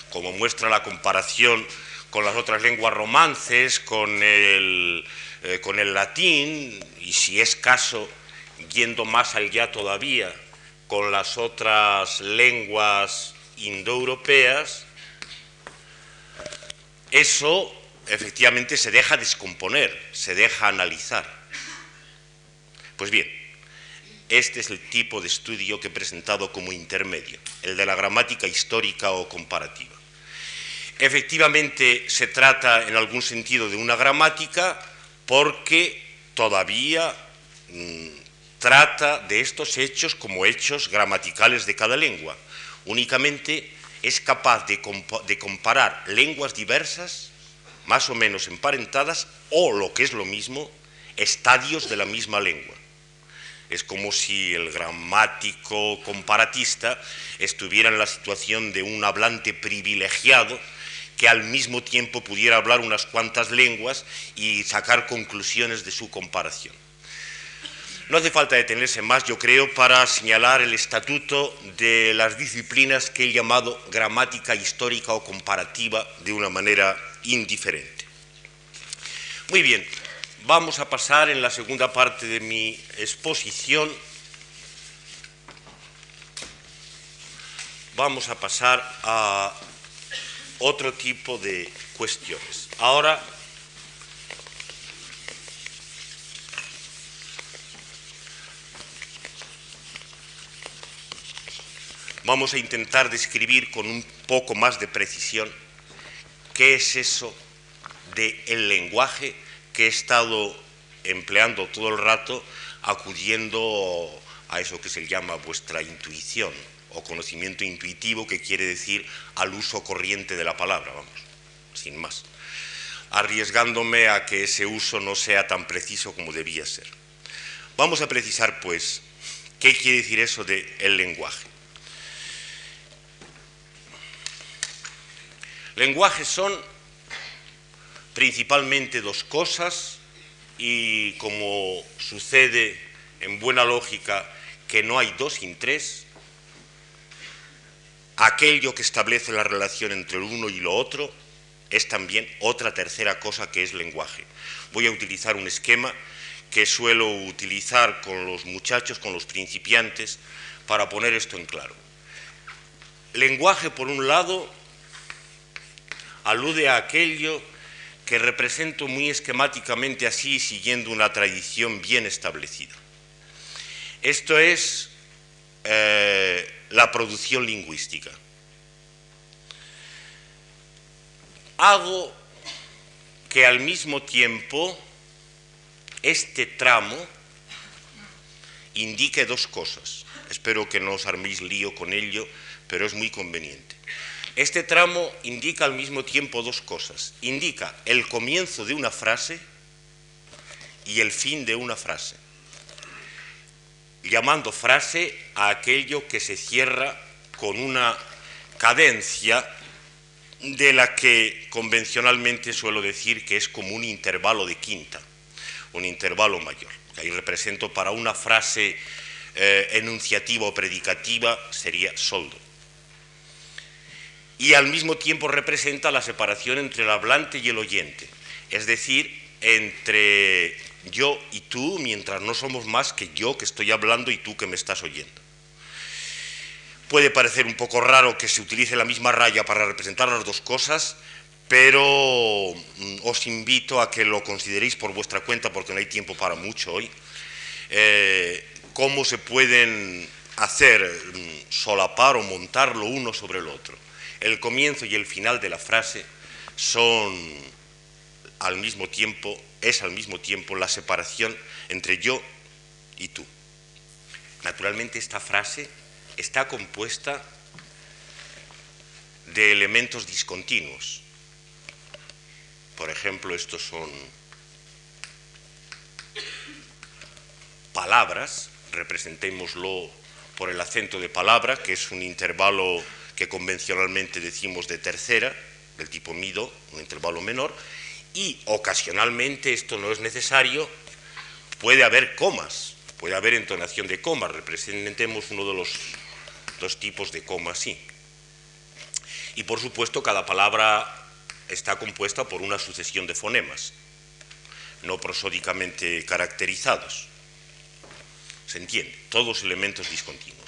como muestra la comparación con las otras lenguas romances, con el, eh, con el latín, y si es caso, yendo más allá todavía, con las otras lenguas indoeuropeas, eso efectivamente se deja descomponer, se deja analizar. Pues bien, este es el tipo de estudio que he presentado como intermedio, el de la gramática histórica o comparativa. Efectivamente se trata en algún sentido de una gramática porque todavía mm, trata de estos hechos como hechos gramaticales de cada lengua. Únicamente es capaz de, comparar lenguas diversas, más o menos emparentadas, o lo que es lo mismo, estadios de la misma lengua. Es como si el gramático comparatista estuviera en la situación de un hablante privilegiado que al mismo tiempo pudiera hablar unas cuantas lenguas y sacar conclusiones de su comparación. No hace falta detenerse más, yo creo, para señalar el estatuto de las disciplinas que he llamado gramática histórica o comparativa de una manera indiferente. Muy bien, vamos a pasar en la segunda parte de mi exposición. Vamos a pasar a otro tipo de cuestiones. Ahora vamos a intentar describir con un poco más de precisión qué es eso del lenguaje he estado empleando todo el rato acudiendo a eso que se llama vuestra intuición o conocimiento intuitivo, que quiere decir al uso corriente de la palabra, vamos, sin más, arriesgándome a que ese uso no sea tan preciso como debía ser. Vamos a precisar, pues, qué quiere decir eso de el lenguaje. Lenguajes son principalmente dos cosas y como sucede en buena lógica que no hay dos sin tres, aquello que establece la relación entre el uno y lo otro es también otra tercera cosa que es lenguaje. Voy a utilizar un esquema que suelo utilizar con los muchachos, con los principiantes, para poner esto en claro. Lenguaje, por un lado, alude a aquello que represento muy esquemáticamente así, siguiendo una tradición bien establecida. Esto es eh, la producción lingüística. Hago que al mismo tiempo este tramo indique dos cosas. Espero que no os arméis lío con ello, pero es muy conveniente. Este tramo indica al mismo tiempo dos cosas. Indica el comienzo de una frase y el fin de una frase, llamando frase a aquello que se cierra con una cadencia de la que convencionalmente suelo decir que es como un intervalo de quinta, un intervalo mayor. Ahí represento para una frase eh, enunciativa o predicativa sería soldo y al mismo tiempo representa la separación entre el hablante y el oyente, es decir, entre yo y tú, mientras no somos más que yo que estoy hablando y tú que me estás oyendo. puede parecer un poco raro que se utilice la misma raya para representar las dos cosas, pero mm, os invito a que lo consideréis por vuestra cuenta porque no hay tiempo para mucho hoy. Eh, cómo se pueden hacer mm, solapar o montar lo uno sobre el otro. El comienzo y el final de la frase son al mismo tiempo, es al mismo tiempo la separación entre yo y tú. Naturalmente esta frase está compuesta de elementos discontinuos. Por ejemplo, estos son palabras, representémoslo por el acento de palabra, que es un intervalo que convencionalmente decimos de tercera, del tipo mido, un intervalo menor, y ocasionalmente, esto no es necesario, puede haber comas, puede haber entonación de comas, representemos uno de los dos tipos de comas, sí. Y por supuesto, cada palabra está compuesta por una sucesión de fonemas, no prosódicamente caracterizados. ¿Se entiende? Todos elementos discontinuos.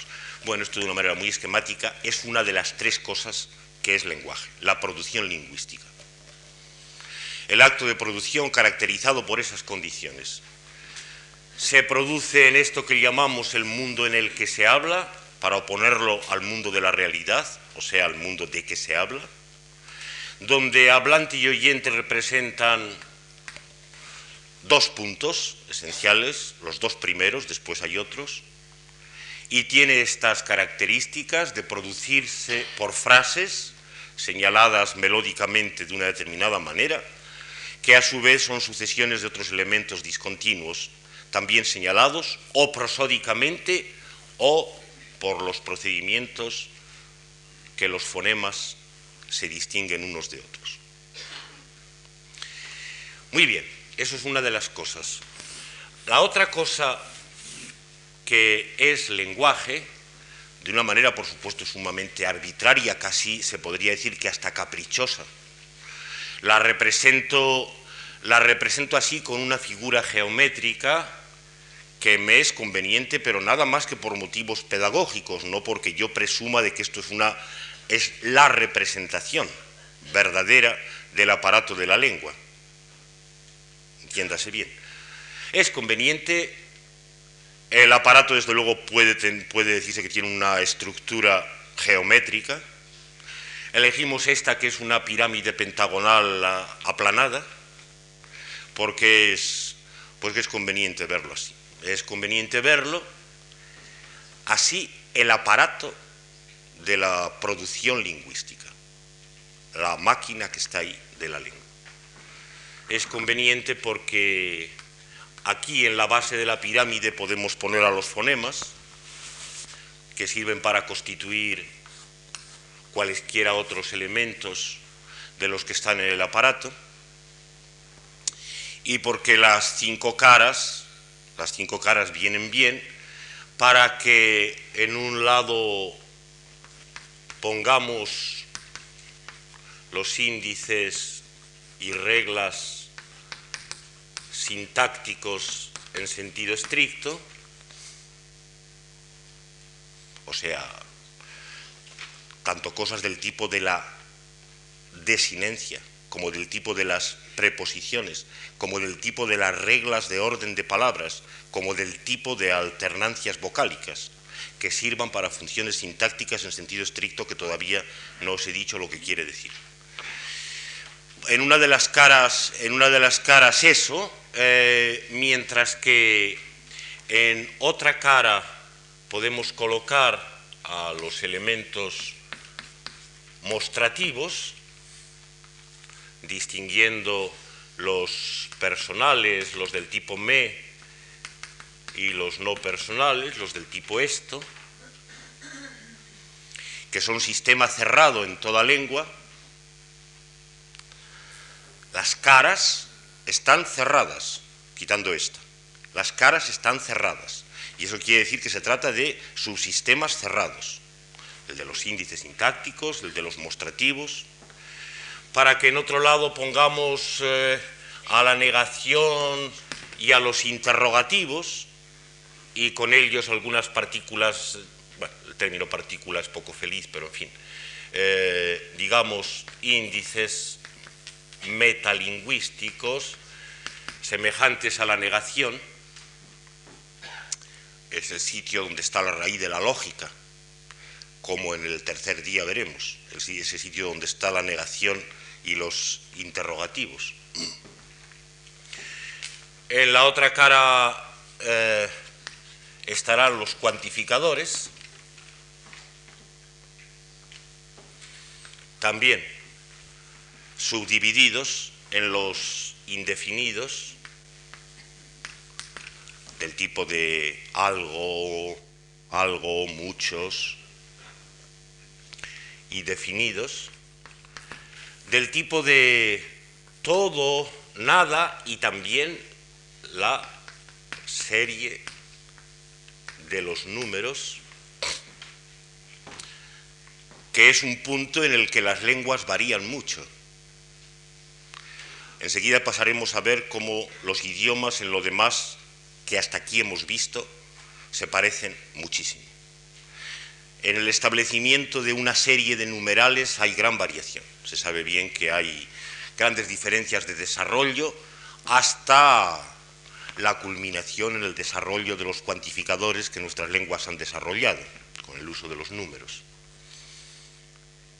Bueno, esto de una manera muy esquemática es una de las tres cosas que es lenguaje, la producción lingüística. El acto de producción caracterizado por esas condiciones. Se produce en esto que llamamos el mundo en el que se habla, para oponerlo al mundo de la realidad, o sea, al mundo de que se habla, donde hablante y oyente representan dos puntos esenciales, los dos primeros, después hay otros, y tiene estas características de producirse por frases señaladas melódicamente de una determinada manera, que a su vez son sucesiones de otros elementos discontinuos, también señalados o prosódicamente o por los procedimientos que los fonemas se distinguen unos de otros. Muy bien, eso es una de las cosas. La otra cosa que es lenguaje, de una manera por supuesto sumamente arbitraria, casi se podría decir que hasta caprichosa, la represento, la represento así con una figura geométrica que me es conveniente, pero nada más que por motivos pedagógicos, no porque yo presuma de que esto es una es la representación verdadera del aparato de la lengua entiéndase bien. Es conveniente, el aparato desde luego puede, decirse que tiene una estructura geométrica, elegimos esta que es una pirámide pentagonal aplanada, porque es, porque es conveniente verlo así. Es conveniente verlo así el aparato de la producción lingüística, la máquina que está ahí de la lengua es conveniente porque aquí en la base de la pirámide podemos poner a los fonemas que sirven para constituir cualesquiera otros elementos de los que están en el aparato. Y porque las cinco caras, las cinco caras vienen bien para que en un lado pongamos los índices y reglas sintácticos en sentido estricto, o sea, tanto cosas del tipo de la desinencia, como del tipo de las preposiciones, como del tipo de las reglas de orden de palabras, como del tipo de alternancias vocálicas, que sirvan para funciones sintácticas en sentido estricto que todavía no os he dicho lo que quiere decir. En una de las caras, en una de las caras eso, eh, mientras que en otra cara podemos colocar a los elementos mostrativos, distinguiendo los personales, los del tipo me, y los no personales, los del tipo esto, que son sistema cerrado en toda lengua, las caras están cerradas, quitando esta. Las caras están cerradas. Y eso quiere decir que se trata de subsistemas cerrados. El de los índices sintácticos, el de los mostrativos. Para que en otro lado pongamos eh, a la negación y a los interrogativos y con ellos algunas partículas, el término partícula es poco feliz, pero en fin, eh, digamos, índices metalingüísticos semejantes a la negación, es el sitio donde está la raíz de la lógica, como en el tercer día veremos, ese sitio donde está la negación y los interrogativos. En la otra cara eh, estarán los cuantificadores, también subdivididos en los indefinidos del tipo de algo, algo, muchos, y definidos, del tipo de todo, nada y también la serie de los números, que es un punto en el que las lenguas varían mucho. Enseguida pasaremos a ver cómo los idiomas en lo demás que hasta aquí hemos visto se parecen muchísimo. En el establecimiento de una serie de numerales hay gran variación. Se sabe bien que hay grandes diferencias de desarrollo hasta la culminación en el desarrollo de los cuantificadores que nuestras lenguas han desarrollado con el uso de los números.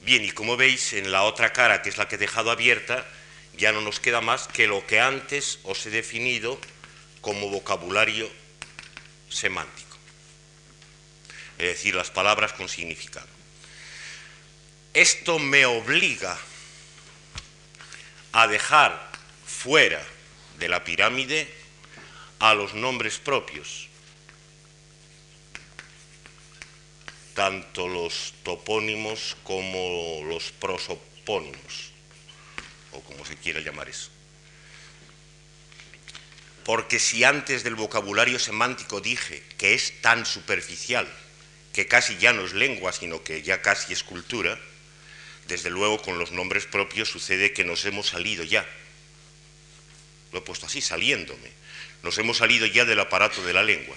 Bien, y como veis, en la otra cara, que es la que he dejado abierta, ya no nos queda más que lo que antes os he definido como vocabulario semántico, es decir, las palabras con significado. Esto me obliga a dejar fuera de la pirámide a los nombres propios, tanto los topónimos como los prosopónimos, o como se quiera llamar eso. Porque si antes del vocabulario semántico dije que es tan superficial, que casi ya no es lengua, sino que ya casi es cultura, desde luego con los nombres propios sucede que nos hemos salido ya. Lo he puesto así, saliéndome. Nos hemos salido ya del aparato de la lengua.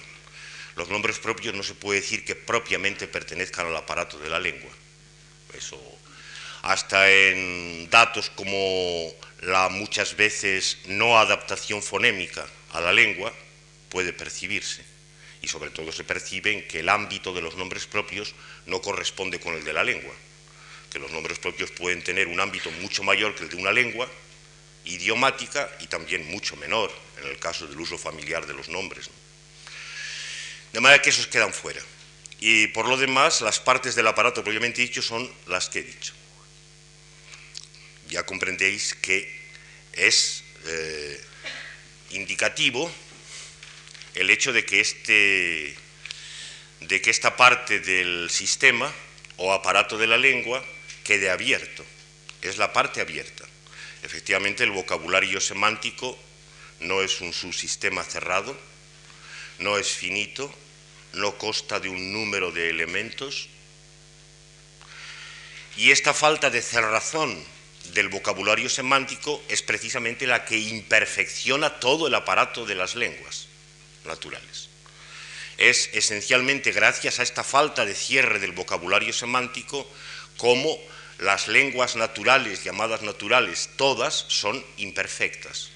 Los nombres propios no se puede decir que propiamente pertenezcan al aparato de la lengua. Eso, hasta en datos como la muchas veces no adaptación fonémica a la lengua puede percibirse. Y sobre todo se percibe que el ámbito de los nombres propios no corresponde con el de la lengua. Que los nombres propios pueden tener un ámbito mucho mayor que el de una lengua idiomática y también mucho menor en el caso del uso familiar de los nombres. De manera que esos quedan fuera. Y por lo demás, las partes del aparato propiamente dicho son las que he dicho. Ya comprendéis que es eh, indicativo el hecho de que, este, de que esta parte del sistema o aparato de la lengua quede abierto. Es la parte abierta. Efectivamente, el vocabulario semántico no es un subsistema cerrado, no es finito, no consta de un número de elementos. Y esta falta de cerrazón del vocabulario semántico es precisamente la que imperfecciona todo el aparato de las lenguas naturales. Es esencialmente gracias a esta falta de cierre del vocabulario semántico como las lenguas naturales, llamadas naturales, todas son imperfectas.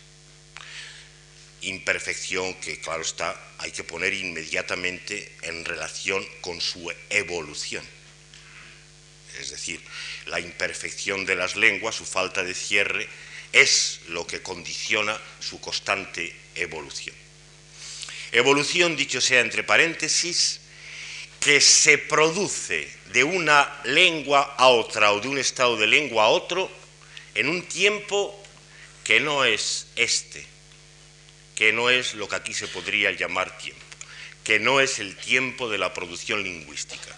Imperfección que, claro está, hay que poner inmediatamente en relación con su evolución. Es decir, la imperfección de las lenguas, su falta de cierre, es lo que condiciona su constante evolución. Evolución, dicho sea entre paréntesis, que se produce de una lengua a otra o de un estado de lengua a otro en un tiempo que no es este, que no es lo que aquí se podría llamar tiempo, que no es el tiempo de la producción lingüística.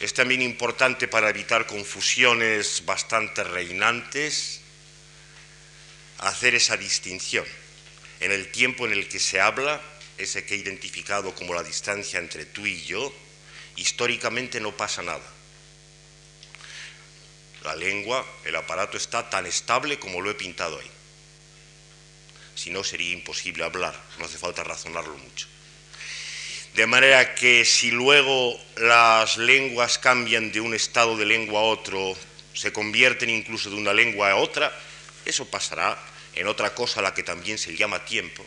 Es también importante para evitar confusiones bastante reinantes hacer esa distinción. En el tiempo en el que se habla, ese que he identificado como la distancia entre tú y yo, históricamente no pasa nada. La lengua, el aparato está tan estable como lo he pintado ahí. Si no, sería imposible hablar, no hace falta razonarlo mucho. De manera que si luego las lenguas cambian de un estado de lengua a otro, se convierten incluso de una lengua a otra, eso pasará en otra cosa a la que también se llama tiempo,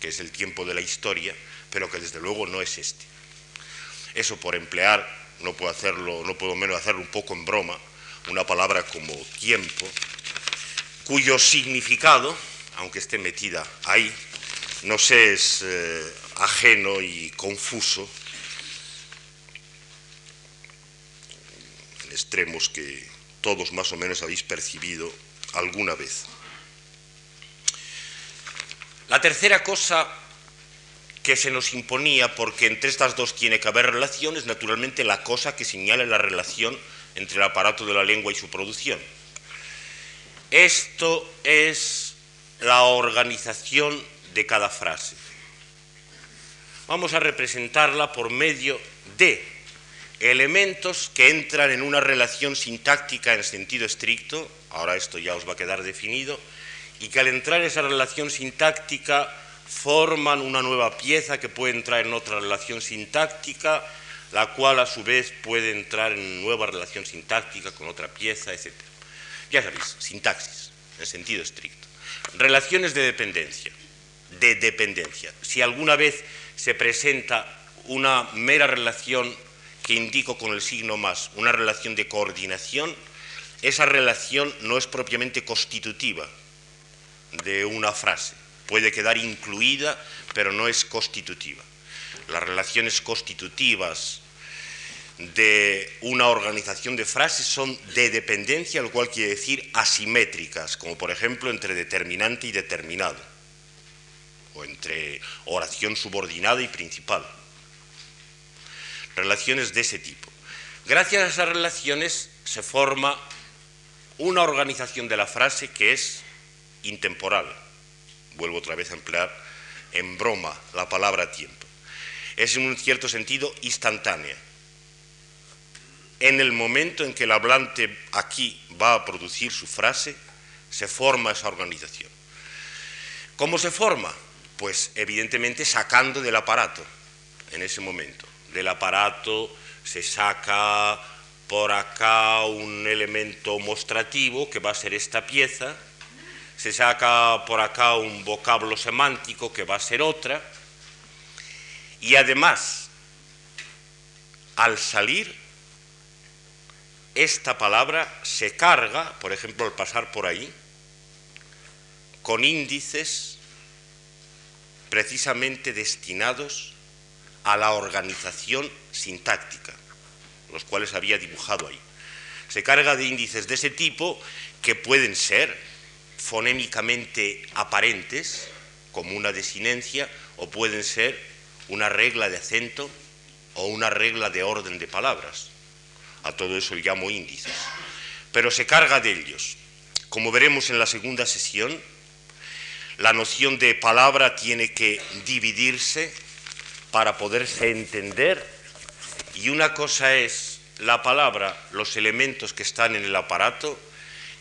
que es el tiempo de la historia, pero que desde luego no es este. Eso por emplear, no puedo hacerlo, no puedo menos hacerlo un poco en broma, una palabra como tiempo, cuyo significado, aunque esté metida ahí, no sé, es eh, ajeno y confuso en extremos que todos más o menos habéis percibido alguna vez. La tercera cosa que se nos imponía, porque entre estas dos tiene que haber relación, es naturalmente la cosa que señala la relación entre el aparato de la lengua y su producción. Esto es la organización de cada frase. Vamos a representarla por medio de elementos que entran en una relación sintáctica en sentido estricto, ahora esto ya os va a quedar definido, y que al entrar en esa relación sintáctica forman una nueva pieza que puede entrar en otra relación sintáctica, la cual a su vez puede entrar en nueva relación sintáctica con otra pieza, etc. Ya sabéis, sintaxis, en sentido estricto. Relaciones de dependencia, de dependencia. Si alguna vez se presenta una mera relación que indico con el signo más, una relación de coordinación, esa relación no es propiamente constitutiva de una frase. Puede quedar incluida, pero no es constitutiva. Las relaciones constitutivas de una organización de frases son de dependencia, lo cual quiere decir asimétricas, como por ejemplo entre determinante y determinado, entre oración subordinada y principal. Relaciones de ese tipo. Gracias a esas relaciones se forma una organización de la frase que es intemporal vuelvo otra vez a emplear en broma la palabra tiempo. Es en un cierto sentido instantánea. En el momento en que el hablante aquí va a producir su frase, se forma esa organización. ¿Cómo se forma? Pues evidentemente sacando del aparato en ese momento. Del aparato se saca por acá un elemento mostrativo que va a ser esta pieza, se saca por acá un vocablo semántico que va a ser otra, y además, al salir, esta palabra se carga, por ejemplo, al pasar por ahí, con índices precisamente destinados a la organización sintáctica, los cuales había dibujado ahí. Se carga de índices de ese tipo que pueden ser fonémicamente aparentes, como una desinencia, o pueden ser una regla de acento o una regla de orden de palabras. A todo eso llamo índices. Pero se carga de ellos. Como veremos en la segunda sesión, la noción de palabra tiene que dividirse para poderse entender y una cosa es la palabra, los elementos que están en el aparato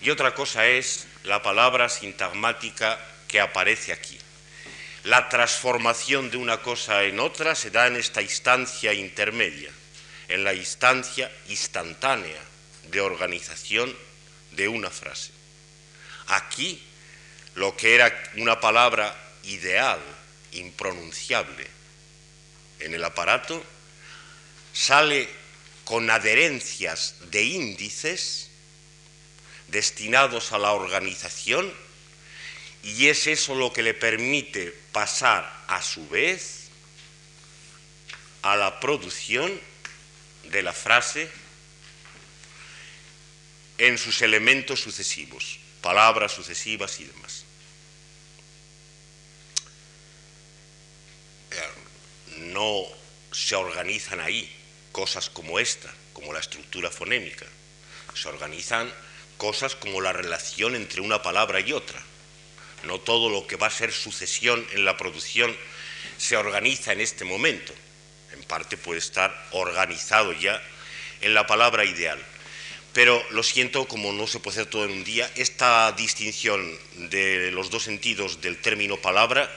y otra cosa es la palabra sintagmática que aparece aquí. La transformación de una cosa en otra se da en esta instancia intermedia, en la instancia instantánea de organización de una frase. Aquí, lo que era una palabra ideal, impronunciable, en el aparato, sale con adherencias de índices destinados a la organización y es eso lo que le permite pasar a su vez a la producción de la frase en sus elementos sucesivos, palabras sucesivas y demás. No se organizan ahí cosas como esta, como la estructura fonémica. Se organizan cosas como la relación entre una palabra y otra. No todo lo que va a ser sucesión en la producción se organiza en este momento. En parte puede estar organizado ya en la palabra ideal. Pero lo siento, como no se puede hacer todo en un día, esta distinción de los dos sentidos del término palabra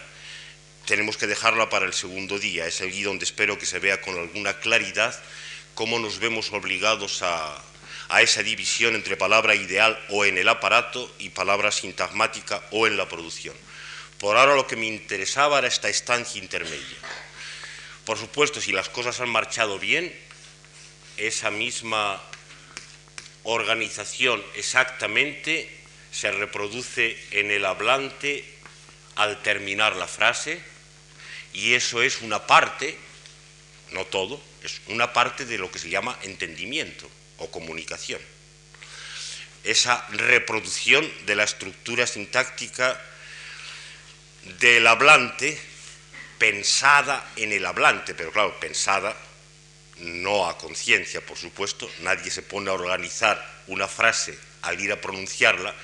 tenemos que dejarla para el segundo día. Es allí donde espero que se vea con alguna claridad cómo nos vemos obligados a, a esa división entre palabra ideal o en el aparato y palabra sintagmática o en la producción. Por ahora lo que me interesaba era esta estancia intermedia. Por supuesto, si las cosas han marchado bien, esa misma organización exactamente se reproduce en el hablante al terminar la frase y eso es una parte, no todo, es una parte de lo que se llama entendimiento o comunicación. Esa reproducción de la estructura sintáctica del hablante pensada en el hablante, pero claro, pensada no a conciencia, por supuesto, nadie se pone a organizar una frase al ir a pronunciarla,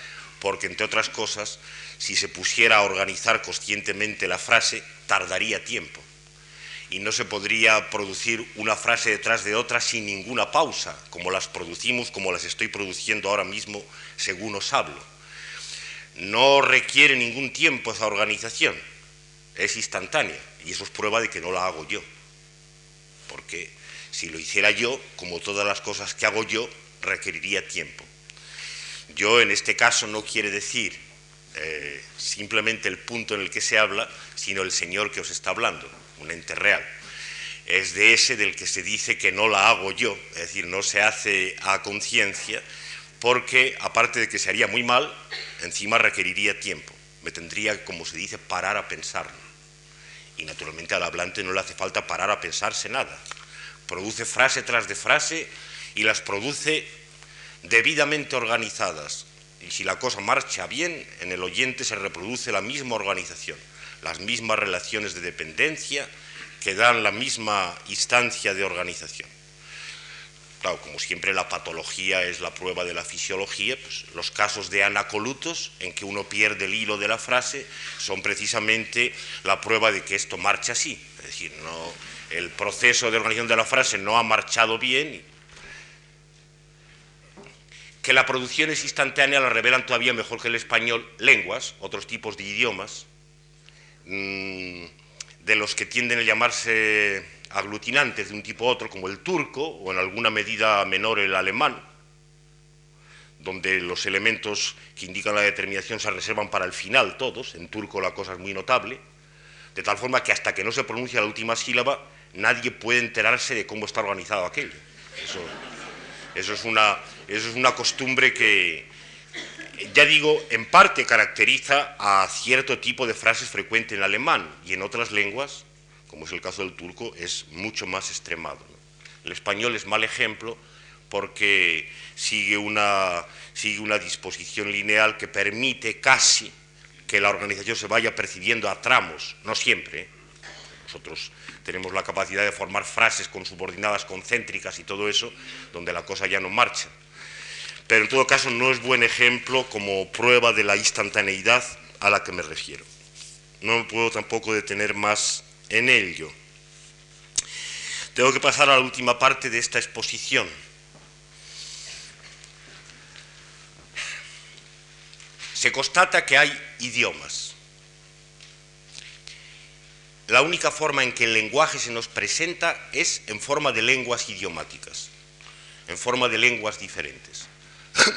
porque entre otras cosas, si se pusiera a organizar conscientemente la frase, tardaría tiempo. Y no se podría producir una frase detrás de otra sin ninguna pausa, como las producimos, como las estoy produciendo ahora mismo, según os hablo. No requiere ningún tiempo esa organización, es instantánea, y eso es prueba de que no la hago yo, porque si lo hiciera yo, como todas las cosas que hago yo, requeriría tiempo. Yo en este caso no quiere decir eh, simplemente el punto en el que se habla, sino el Señor que os está hablando un ente real. Es de ese del que se dice que no la hago yo, es decir, no se hace a conciencia, porque aparte de que se haría muy mal, encima requeriría tiempo. Me tendría, como se dice, parar a pensarlo. Y naturalmente al hablante no le hace falta parar a pensarse nada. Produce frase tras de frase y las produce debidamente organizadas. Y si la cosa marcha bien, en el oyente se reproduce la misma organización las mismas relaciones de dependencia que dan la misma instancia de organización. Claro, como siempre la patología es la prueba de la fisiología, pues los casos de anacolutos en que uno pierde el hilo de la frase son precisamente la prueba de que esto marcha así. Es decir, no, el proceso de organización de la frase no ha marchado bien. Que la producción es instantánea la revelan todavía mejor que el español lenguas, otros tipos de idiomas, Mm, de los que tienden a llamarse aglutinantes de un tipo u otro, como el turco o en alguna medida menor el alemán, donde los elementos que indican la determinación se reservan para el final todos, en turco la cosa es muy notable, de tal forma que hasta que no se pronuncia la última sílaba, nadie puede enterarse de cómo está organizado aquello. Eso, es, una, costumbre que, ya digo, en parte caracteriza a cierto tipo de frases frecuentes en alemán y en otras lenguas, como es el caso del turco, es mucho más extremado. El español es mal ejemplo porque sigue una, sigue una disposición lineal que permite casi que la organización se vaya percibiendo a tramos, no siempre. ¿eh? Nosotros tenemos la capacidad de formar frases con subordinadas concéntricas y todo eso, donde la cosa ya no marcha pero en todo caso no es buen ejemplo como prueba de la instantaneidad a la que me refiero. No me puedo tampoco detener más en ello. Tengo que pasar a la última parte de esta exposición. Se constata que hay idiomas. La única forma en que el lenguaje se nos presenta es en forma de lenguas idiomáticas, en forma de lenguas diferentes. <clears throat>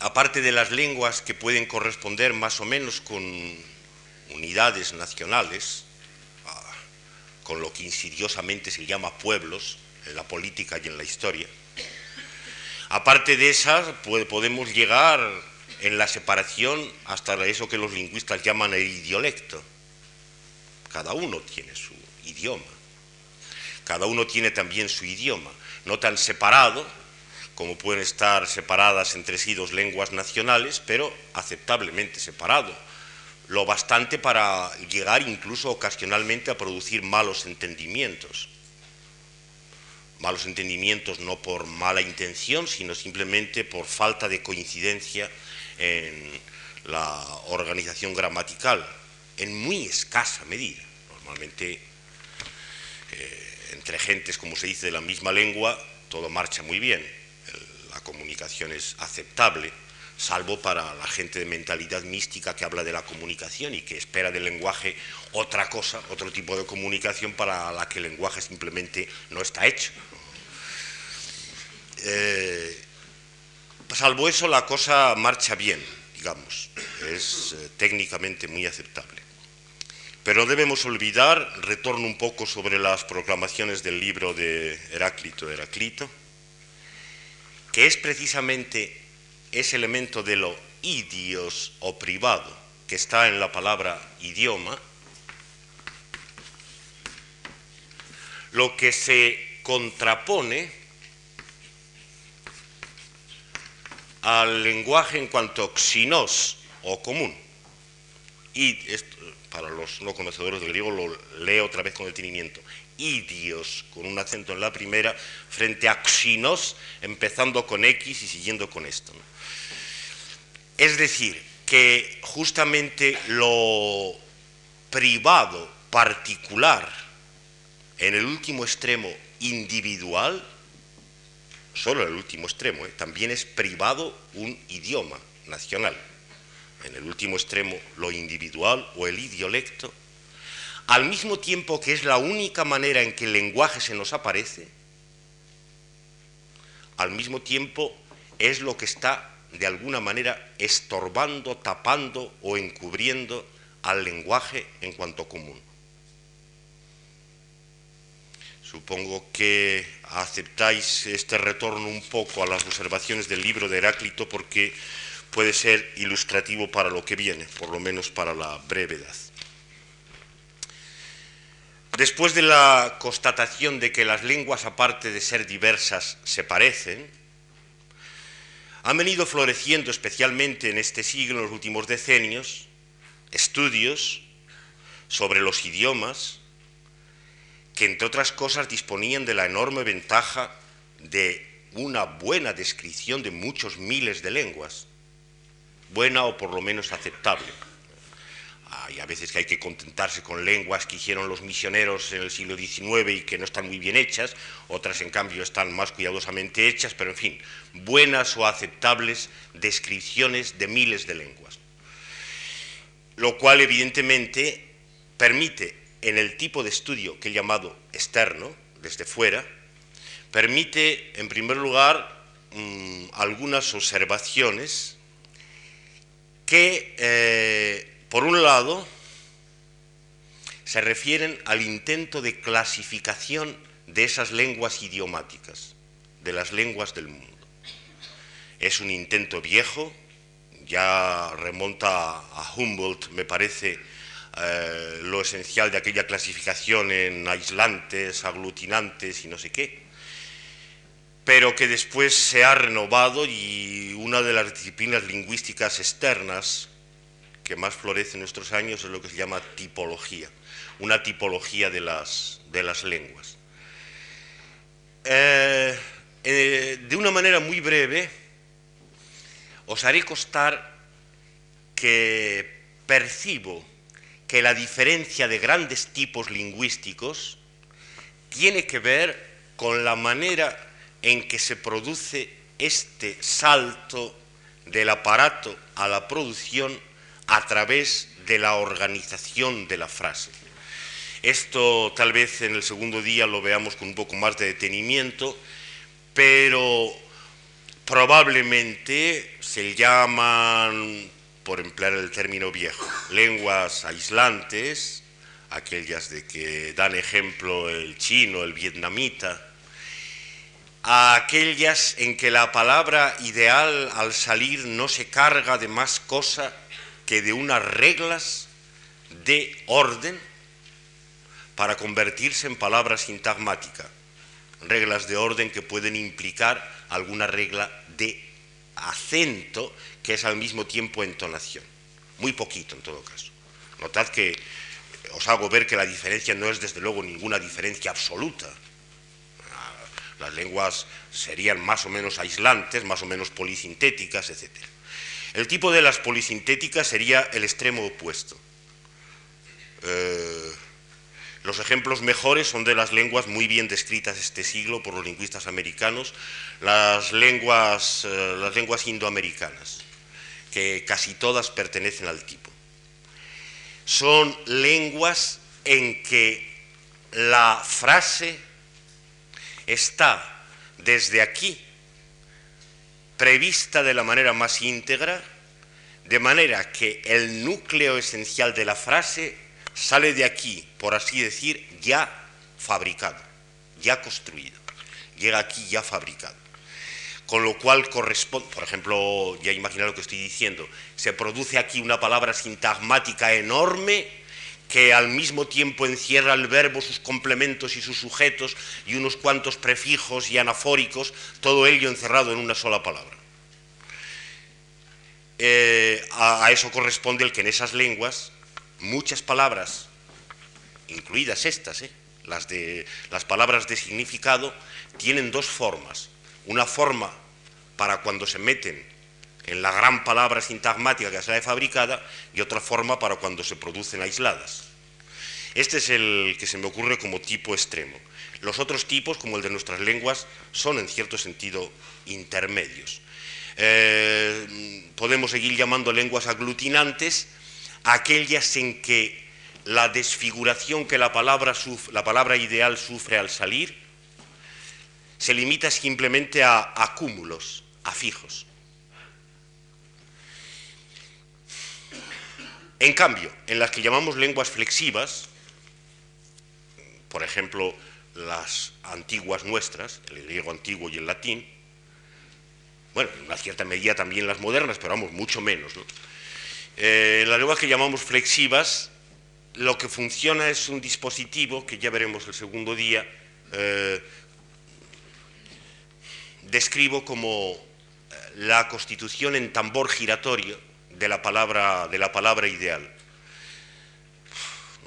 Aparte de las lenguas que pueden corresponder más o menos con unidades nacionales, ah, con lo que insidiosamente se llama pueblos en la política y en la historia, aparte de esas podemos llegar en la separación hasta eso que los lingüistas llaman el idiolecto. Cada uno tiene su idioma, cada uno tiene también su idioma no tan separado como pueden estar separadas entre sí dos lenguas nacionales, pero aceptablemente separado, lo bastante para llegar incluso ocasionalmente a producir malos entendimientos. Malos entendimientos no por mala intención, sino simplemente por falta de coincidencia en la organización gramatical, en muy escasa medida. Normalmente eh, entre gentes, como se dice, de la misma lengua, todo marcha muy bien, la comunicación es aceptable, salvo para la gente de mentalidad mística que habla de la comunicación y que espera del lenguaje otra cosa, otro tipo de comunicación para la que el lenguaje simplemente no está hecho. Eh, salvo eso, la cosa marcha bien, digamos, es eh, técnicamente muy aceptable. Pero debemos olvidar, retorno un poco sobre las proclamaciones del libro de Heráclito, Heraclito, que es precisamente ese elemento de lo idios o privado que está en la palabra idioma, lo que se contrapone al lenguaje en cuanto xinos o común. Y para los no conocedores del griego lo leo otra vez con detenimiento. Idios, con un acento en la primera, frente a xinos, empezando con X y siguiendo con esto. Es decir, que justamente lo privado, particular, en el último extremo individual, solo en el último extremo, ¿eh? también es privado un idioma nacional. En el último extremo, lo individual o el idiolecto, al mismo tiempo que es la única manera en que el lenguaje se nos aparece, al mismo tiempo es lo que está de alguna manera estorbando, tapando o encubriendo al lenguaje en cuanto común. Supongo que aceptáis este retorno un poco a las observaciones del libro de Heráclito porque puede ser ilustrativo para lo que viene, por lo menos para la brevedad. Después de la constatación de que las lenguas, aparte de ser diversas, se parecen, han venido floreciendo especialmente en este siglo, en los últimos decenios, estudios sobre los idiomas, que entre otras cosas disponían de la enorme ventaja de una buena descripción de muchos miles de lenguas, buena o por lo menos aceptable. Hay a veces que hay que contentarse con lenguas que hicieron los misioneros en el siglo XIX y que no están muy bien hechas, otras en cambio están más cuidadosamente hechas, pero en fin, buenas o aceptables descripciones de miles de lenguas. Lo cual evidentemente permite en el tipo de estudio que he llamado externo, desde fuera, permite, en primer lugar, mm, algunas observaciones que, eh, por un lado, se refieren al intento de clasificación de esas lenguas idiomáticas, de las lenguas del mundo. Es un intento viejo, ya remonta a Humboldt, me parece, eh, lo esencial de aquella clasificación en aislantes, aglutinantes y no sé qué, pero que después se ha renovado y una de las disciplinas lingüísticas externas que más florece en nuestros años es lo que se llama tipología, una tipología de las, de las lenguas. Eh, eh, de una manera muy breve, os haré costar que percibo que la diferencia de grandes tipos lingüísticos tiene que ver con la manera en que se produce este salto del aparato a la producción a través de la organización de la frase. Esto tal vez en el segundo día lo veamos con un poco más de detenimiento, pero probablemente se llaman por emplear el término viejo, lenguas aislantes, aquellas de que dan ejemplo el chino, el vietnamita, a aquellas en que la palabra ideal al salir no se carga de más cosa que de unas reglas de orden para convertirse en palabra sintagmática, reglas de orden que pueden implicar alguna regla de acento que es al mismo tiempo entonación. Muy poquito en todo caso. Notad que os hago ver que la diferencia no es desde luego ninguna diferencia absoluta. Las lenguas serían más o menos aislantes, más o menos polisintéticas, etc. El tipo de las polisintéticas sería el extremo opuesto. Eh, los ejemplos mejores son de las lenguas muy bien descritas este siglo por los lingüistas americanos, las lenguas, eh, las lenguas indoamericanas que casi todas pertenecen al tipo. Son lenguas en que la frase está desde aquí prevista de la manera más íntegra, de manera que el núcleo esencial de la frase sale de aquí, por así decir, ya fabricado, ya construido. Llega aquí ya fabricado. Con lo cual corresponde, por ejemplo, ya imagina lo que estoy diciendo, se produce aquí una palabra sintagmática enorme que al mismo tiempo encierra el verbo, sus complementos y sus sujetos y unos cuantos prefijos y anafóricos, todo ello encerrado en una sola palabra. Eh, a, eso corresponde el que en esas lenguas muchas palabras, incluidas estas, eh, las, de, las palabras de significado, tienen dos formas. Una forma para cuando se meten en la gran palabra sintagmática que sale fabricada y otra forma para cuando se producen aisladas. Este es el que se me ocurre como tipo extremo. Los otros tipos, como el de nuestras lenguas, son en cierto sentido intermedios. Eh, podemos seguir llamando lenguas aglutinantes aquellas en que la desfiguración que la palabra, la palabra ideal sufre al salir se limita simplemente a acúmulos, a fijos. En cambio, en las que llamamos lenguas flexivas, por ejemplo, las antiguas nuestras, el griego antiguo y el latín, bueno, en una cierta medida también las modernas, pero vamos, mucho menos. Eh, las lenguas que llamamos flexivas, lo que funciona es un dispositivo, que ya veremos el segundo día, eh, describo como eh, la constitución en tambor giratorio de la palabra, de la palabra ideal.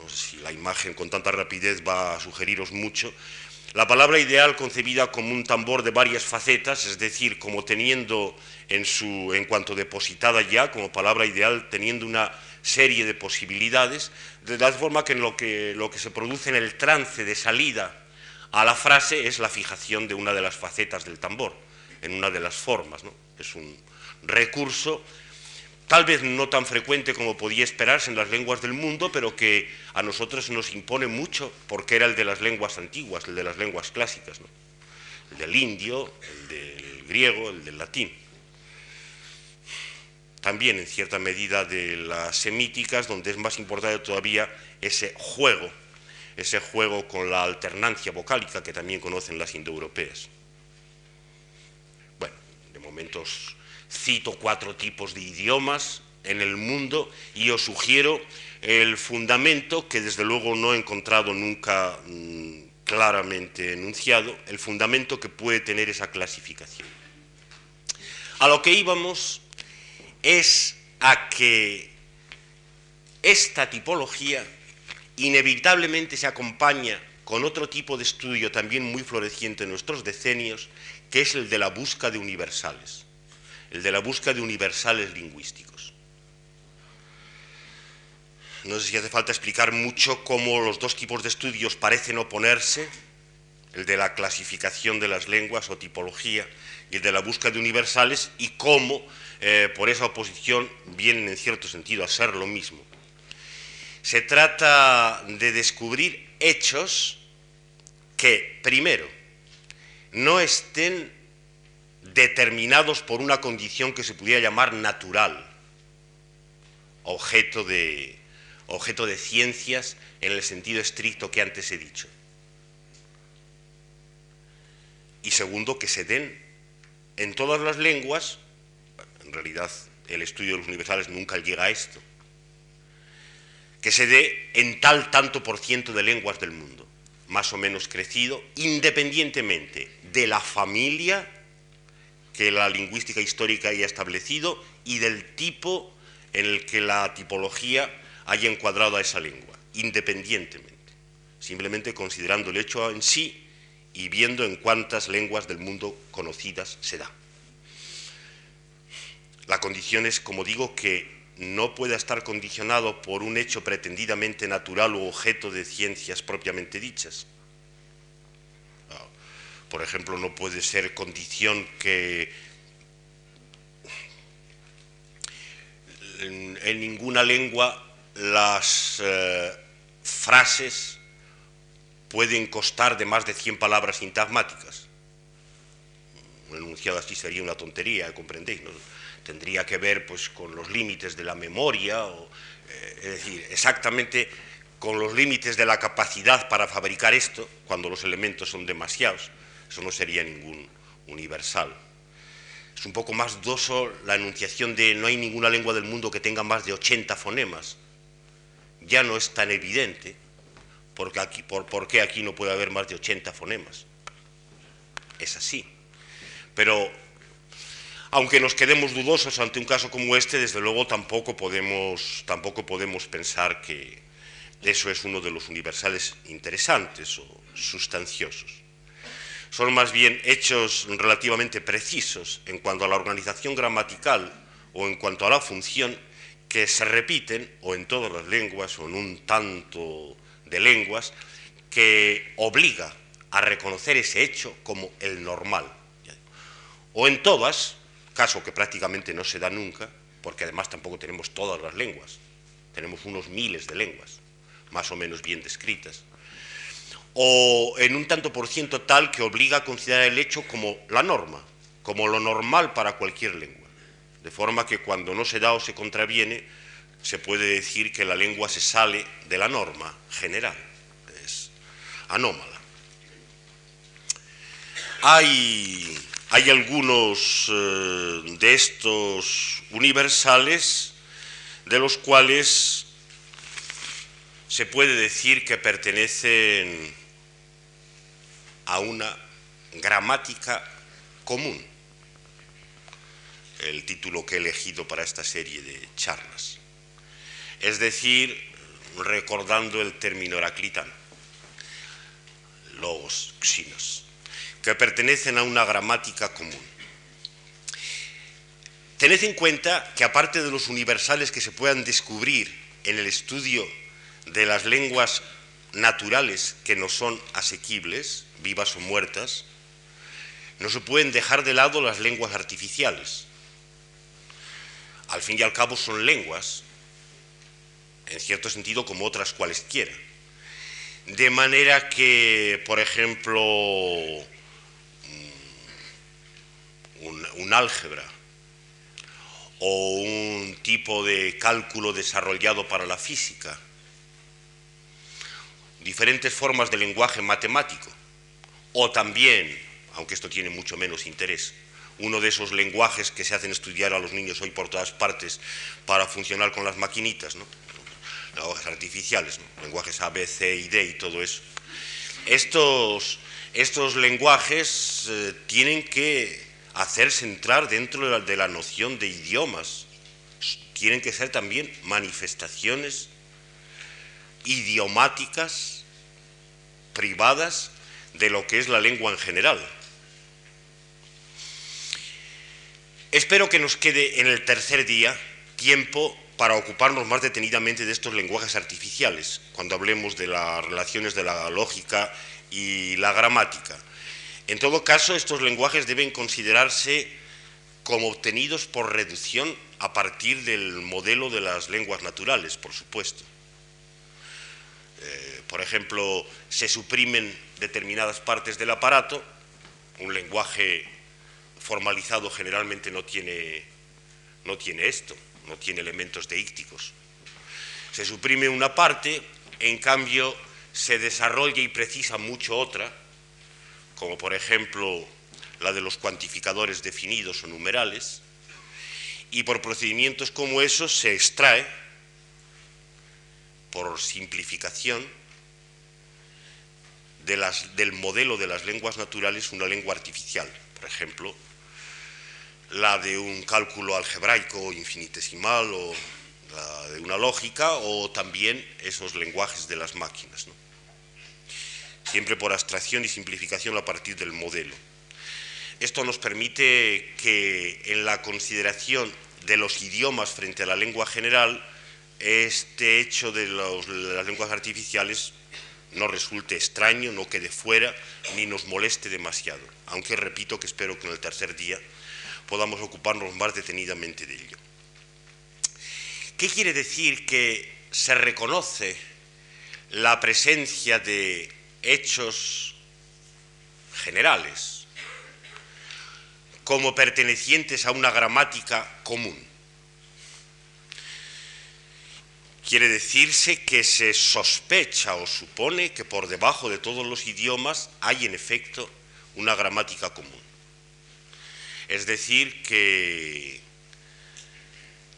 No sé si la imagen con tanta rapidez va a sugeriros mucho. La palabra ideal concebida como un tambor de varias facetas, es decir, como teniendo en, su, en cuanto depositada ya como palabra ideal, teniendo una serie de posibilidades, de tal forma que lo que, lo que se produce en el trance de salida a la frase es la fijación de una de las facetas del tambor, en una de las formas. ¿no? Es un recurso tal vez no tan frecuente como podía esperarse en las lenguas del mundo, pero que a nosotros nos impone mucho porque era el de las lenguas antiguas, el de las lenguas clásicas, ¿no? el del indio, el del griego, el del latín. También en cierta medida de las semíticas, donde es más importante todavía ese juego ese juego con la alternancia vocálica que también conocen las indoeuropeas. Bueno, de momento cito cuatro tipos de idiomas en el mundo y os sugiero el fundamento que desde luego no he encontrado nunca mm, claramente enunciado, el fundamento que puede tener esa clasificación. A lo que íbamos es a que esta tipología inevitablemente se acompaña con otro tipo de estudio también muy floreciente en nuestros decenios, que es el de la búsqueda de universales, el de la búsqueda de universales lingüísticos. No sé si hace falta explicar mucho cómo los dos tipos de estudios parecen oponerse, el de la clasificación de las lenguas o tipología y el de la búsqueda de universales, y cómo eh, por esa oposición vienen en cierto sentido a ser lo mismo. Se trata de descubrir hechos que, primero, no estén determinados por una condición que se pudiera llamar natural, objeto de, objeto de ciencias en el sentido estricto que antes he dicho. Y segundo, que se den en todas las lenguas, en realidad el estudio de los universales nunca llega a esto, que se dé en tal tanto por ciento de lenguas del mundo, más o menos crecido, independientemente de la familia que la lingüística histórica haya establecido y del tipo en el que la tipología haya encuadrado a esa lengua, independientemente, simplemente considerando el hecho en sí y viendo en cuántas lenguas del mundo conocidas se da. La condición es, como digo, que no pueda estar condicionado por un hecho pretendidamente natural o objeto de ciencias propiamente dichas. Ah, por ejemplo, no puede ser condición que en, ninguna lengua las eh, frases pueden costar de más de 100 palabras sintagmáticas. Un enunciado así sería una tontería, comprendéis. Tendría que ver pues, con los límites de la memoria, eh, es decir, exactamente con los límites de la capacidad para fabricar esto, cuando los elementos son demasiados. Eso no sería ningún universal. Es un poco más doso la enunciación de no hay ninguna lengua del mundo que tenga más de 80 fonemas. Ya no es tan evidente porque aquí, por, qué aquí no puede haber más de 80 fonemas. Es así. Pero aunque nos quedemos dudosos ante un caso como este, desde luego tampoco podemos, tampoco podemos pensar que eso es uno de los universales interesantes o sustanciosos son más bien hechos relativamente precisos en cuanto a la organización gramatical o en cuanto a la función que se repiten o en todas las lenguas o en un tanto de lenguas que obliga a reconocer ese hecho como el normal. O en todas, caso que prácticamente no se da nunca, porque además tampoco tenemos todas las lenguas, tenemos unos miles de lenguas, más o menos bien descritas, o en un tanto por ciento tal que obliga a considerar el hecho como la norma, como lo normal para cualquier lengua. De forma que cuando no se da o se contraviene, se puede decir que la lengua se sale de la norma general, es anómala. Hay, hay algunos eh, de estos universales de los cuales se puede decir que pertenecen a una gramática común, el título que he elegido para esta serie de charlas. Es decir, recordando el término heraclitano, logos, xinos, que pertenecen a una gramática común. Tened en cuenta que aparte de los universales que se puedan descubrir en el estudio de las lenguas naturales que no son asequibles, vivas o muertas, no se pueden dejar de lado las lenguas artificiales. Al fin y al cabo son lenguas, en cierto sentido como otras cualesquiera. De manera que, por ejemplo, un, álgebra o un tipo de cálculo desarrollado para la física, diferentes formas de lenguaje matemático, o también, aunque esto tiene mucho menos interés, uno de esos lenguajes que se hacen estudiar a los niños hoy por todas partes para funcionar con las maquinitas, ¿no? lenguajes artificiales, lenguajes A, B, C y D y todo eso. Estos, estos lenguajes eh, tienen que hacerse entrar dentro de la noción de idiomas, tienen que ser también manifestaciones idiomáticas privadas de lo que es la lengua en general. Espero que nos quede en el tercer día tiempo para ocuparnos más detenidamente de estos lenguajes artificiales, cuando hablemos de las relaciones de la lógica y la gramática. En todo caso, estos lenguajes deben considerarse como obtenidos por reducción a partir del modelo de las lenguas naturales, por supuesto. Eh, por ejemplo, se suprimen determinadas partes del aparato, un lenguaje formalizado generalmente no tiene, no tiene esto, no tiene elementos deícticos. Se suprime una parte, en cambio se desarrolla y precisa mucho otra, como por ejemplo la de los cuantificadores definidos o numerales, y por procedimientos como esos se extrae por simplificación, del modelo de las lenguas naturales una lengua artificial. Por ejemplo, la de un cálculo algebraico infinitesimal o la de una lógica o también esos lenguajes de las máquinas. Siempre por abstracción y simplificación a partir del modelo. Esto nos permite que en la consideración de los idiomas frente a la lengua general este hecho de, las lenguas artificiales no resulte extraño, no quede fuera, ni nos moleste demasiado, aunque repito que espero que en el tercer día podamos ocuparnos más detenidamente de ello. ¿Qué quiere decir que se reconoce la presencia de hechos generales como pertenecientes a una gramática común? Quiere decirse que se sospecha o supone que por debajo de todos los idiomas hay en efecto una gramática común. Es decir, que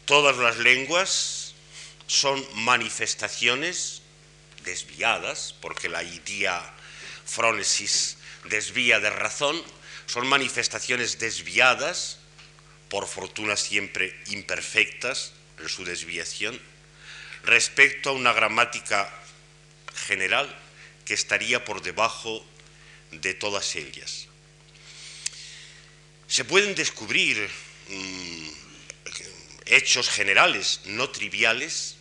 todas las lenguas son manifestaciones desviadas, porque la idea frónesis desvía de razón, son manifestaciones desviadas, por fortuna siempre imperfectas en su desviación, respecto a una gramática general que estaría por debajo de todas ellas. Se pueden descubrir mm, hechos generales, no triviales,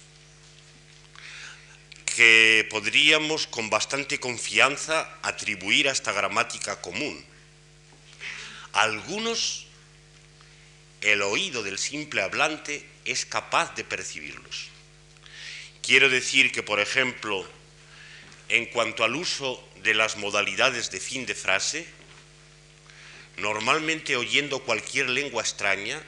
que podríamos con bastante confianza atribuir a esta gramática común. Algunos, el oído del simple hablante es capaz de percibirlos. Quiero decir que, por ejemplo, en cuanto al uso de las modalidades de fin de frase, normalmente oyendo cualquier lengua extraña,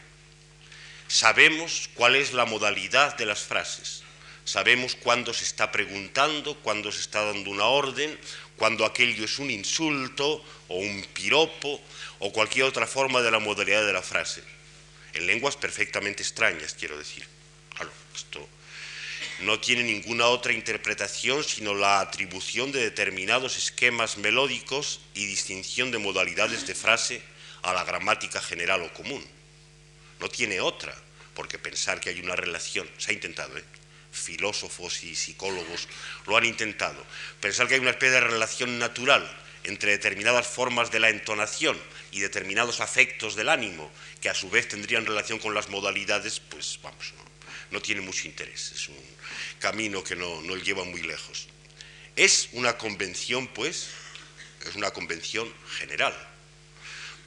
sabemos cuál es la modalidad de las frases. Sabemos cuándo se está preguntando, cuándo se está dando una orden, cuándo aquello es un insulto o un piropo o cualquier otra forma de la modalidad de la frase. En lenguas perfectamente extrañas, quiero decir. Claro, esto no tiene ninguna otra interpretación sino la atribución de determinados esquemas melódicos y distinción de modalidades de frase a la gramática general o común. No tiene otra, porque pensar que hay una relación, se ha intentado, ¿eh? Filósofos y psicólogos lo han intentado, pensar que hay una especie de relación natural entre determinadas formas de la entonación y determinados afectos del ánimo, que a su vez tendrían relación con las modalidades, pues vamos, no, tiene mucho interés. Es un, camino que no, no lleva muy lejos. Es una convención, pues, es una convención general.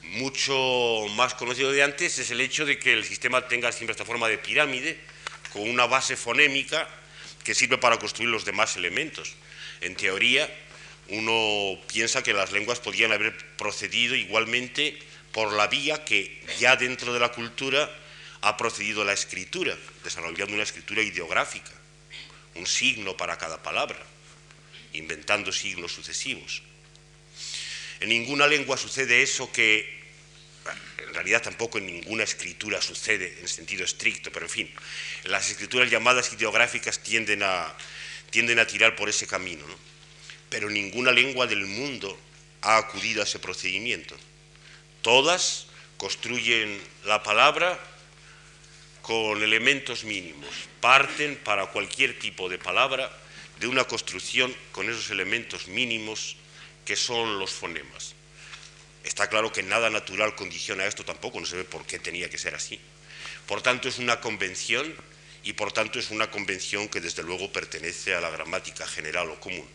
Mucho más conocido de antes es el hecho de que el sistema tenga siempre esta forma de pirámide, con una base fonémica que sirve para construir los demás elementos. En teoría, uno piensa que las lenguas podían haber procedido igualmente por la vía que ya dentro de la cultura ha procedido la escritura, desarrollando una escritura ideográfica un signo para cada palabra, inventando signos sucesivos. En ninguna lengua sucede eso que en realidad tampoco en ninguna escritura sucede en sentido estricto, pero en fin, las escrituras llamadas ideográficas tienden a, tienden a tirar por ese camino, pero ninguna lengua del mundo ha acudido a ese procedimiento. Todas construyen la palabra con elementos mínimos. Parten para cualquier tipo de palabra de una construcción con esos elementos mínimos que son los fonemas. Está claro que nada natural condiciona esto tampoco, no se ve por qué tenía que ser así. Por tanto, es una convención y por tanto es una convención que desde luego pertenece a la gramática general o común.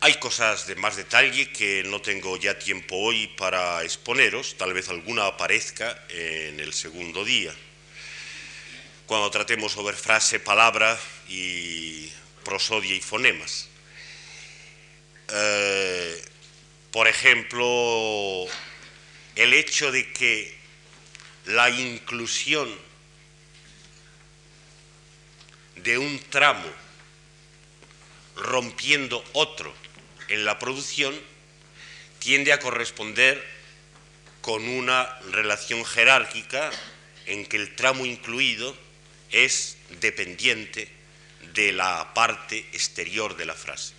Hay cosas de más detalle que no tengo ya tiempo hoy para exponeros, tal vez alguna aparezca en el segundo día, cuando tratemos sobre frase, palabra y prosodia y fonemas. Eh, por ejemplo, el hecho de que la inclusión de un tramo rompiendo otro en la producción tiende a corresponder con una relación jerárquica en que el tramo incluido es dependiente de la parte exterior de la frase.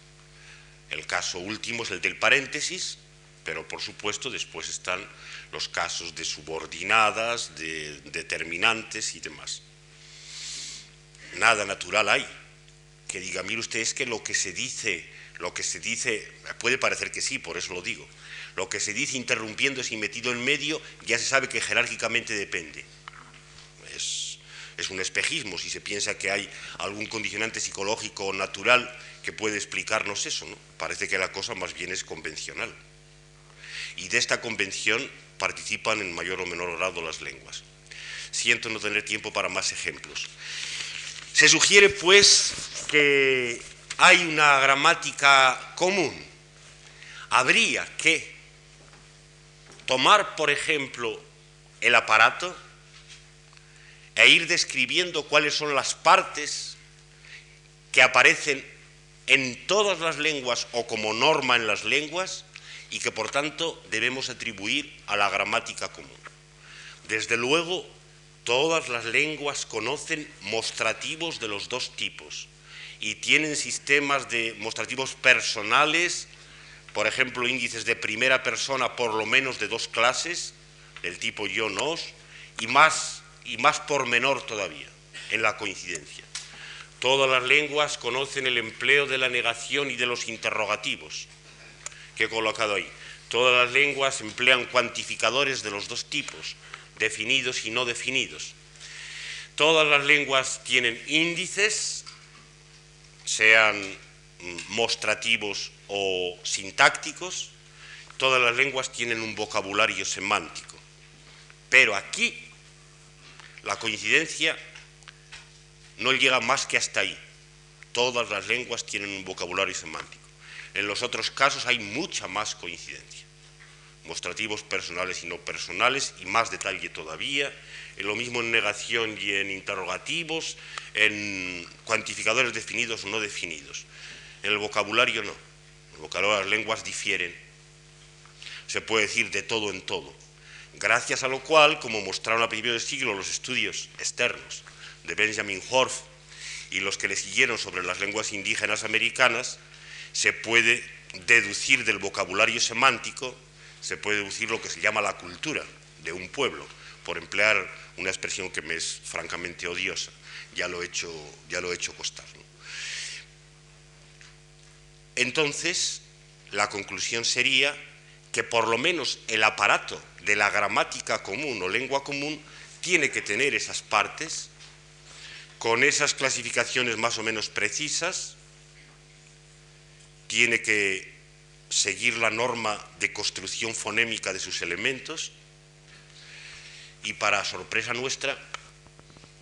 El caso último es el del paréntesis, pero por supuesto después están los casos de subordinadas, de determinantes y demás. Nada natural hay que diga, mire usted, es que lo que se dice lo que se dice, puede parecer que sí, por eso lo digo, lo que se dice interrumpiéndose y metido en medio ya se sabe que jerárquicamente depende. Es, es un espejismo si se piensa que hay algún condicionante psicológico natural que puede explicarnos eso. ¿no? Parece que la cosa más bien es convencional. Y de esta convención participan en mayor o menor grado las lenguas. siento no tener tiempo para más ejemplos. Se sugiere, pues, que hay una gramática común. Habría que tomar, por ejemplo, el aparato e ir describiendo cuáles son las partes que aparecen en todas las lenguas o como norma en las lenguas y que por tanto debemos atribuir a la gramática común. Desde luego, todas las lenguas conocen mostrativos de los dos tipos y tienen sistemas de mostrativos personales, por ejemplo, índices de primera persona por lo menos de dos clases, del tipo yo, nos, y más, y más por menor todavía, en la coincidencia. Todas las lenguas conocen el empleo de la negación y de los interrogativos que he colocado ahí. Todas las lenguas emplean cuantificadores de los dos tipos, definidos y no definidos. Todas las lenguas tienen índices, sean mm, mostrativos o sintácticos. Todas las lenguas tienen un vocabulario semántico. Pero aquí la coincidencia no llega más que hasta ahí. Todas las lenguas tienen un vocabulario semántico. En los otros casos hay mucha más coincidencia. Mostrativos personales y no personales y más detalle todavía. En lo mismo en negación y en interrogativos, en cuantificadores definidos o no definidos. En el vocabulario no. En las lenguas difieren. Se puede decir de todo en todo. Gracias a lo cual, como mostraron a principios del siglo los estudios externos de Benjamin Horf y los que le siguieron sobre las lenguas indígenas americanas, se puede deducir del vocabulario semántico, se puede deducir lo que se llama la cultura de un pueblo, por emplear una expresión que me es francamente odiosa, ya lo he hecho, ya lo he hecho costar. Entonces, la conclusión sería que por lo menos el aparato de la gramática común o lengua común tiene que tener esas partes con esas clasificaciones más o menos precisas, tiene que seguir la norma de construcción fonémica de sus elementos y para sorpresa nuestra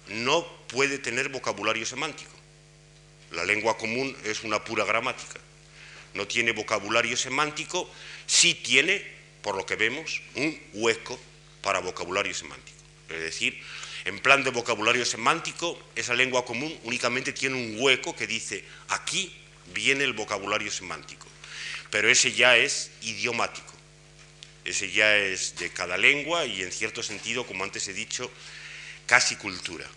no puede tener vocabulario semántico. La lengua común es una pura gramática. No tiene vocabulario semántico, sí tiene, por lo que vemos, un hueco para vocabulario semántico. Es decir, en plan de vocabulario semántico, esa lengua común únicamente tiene un hueco que dice, aquí viene el vocabulario semántico, pero ese ya es idiomático, ese ya es de cada lengua y en cierto sentido, como antes he dicho, casi cultura.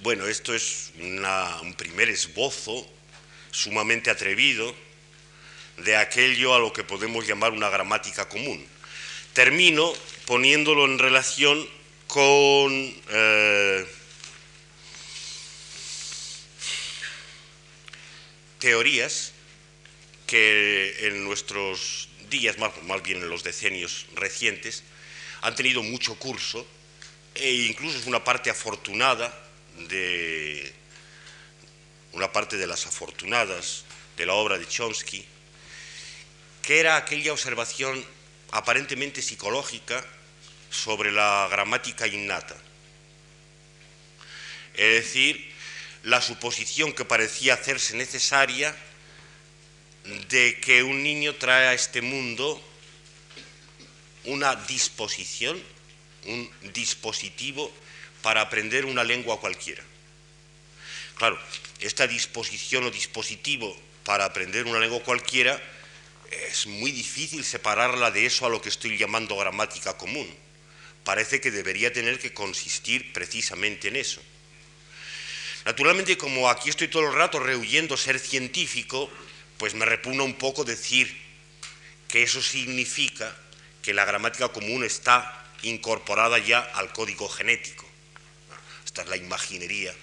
Bueno, esto es un primer esbozo sumamente atrevido de aquello a lo que podemos llamar una gramática común. Termino poniéndolo en relación con eh, teorías que en nuestros días, más, más, bien en los decenios recientes, han tenido mucho curso e incluso es una parte afortunada de una parte de las afortunadas de la obra de Chomsky, que era aquella observación aparentemente psicológica sobre la gramática innata. Es decir, la suposición que parecía hacerse necesaria de que un niño trae a este mundo una disposición, un dispositivo para aprender una lengua cualquiera. Claro, esta disposición o dispositivo para aprender una lengua cualquiera es muy difícil separarla de eso a lo que estoy llamando gramática común parece que debería tener que consistir precisamente en eso. Naturalmente, como aquí estoy todo el rato rehuyendo ser científico, pues me repugna un poco decir que eso significa que la gramática común está incorporada ya al código genético. Esta es la imaginería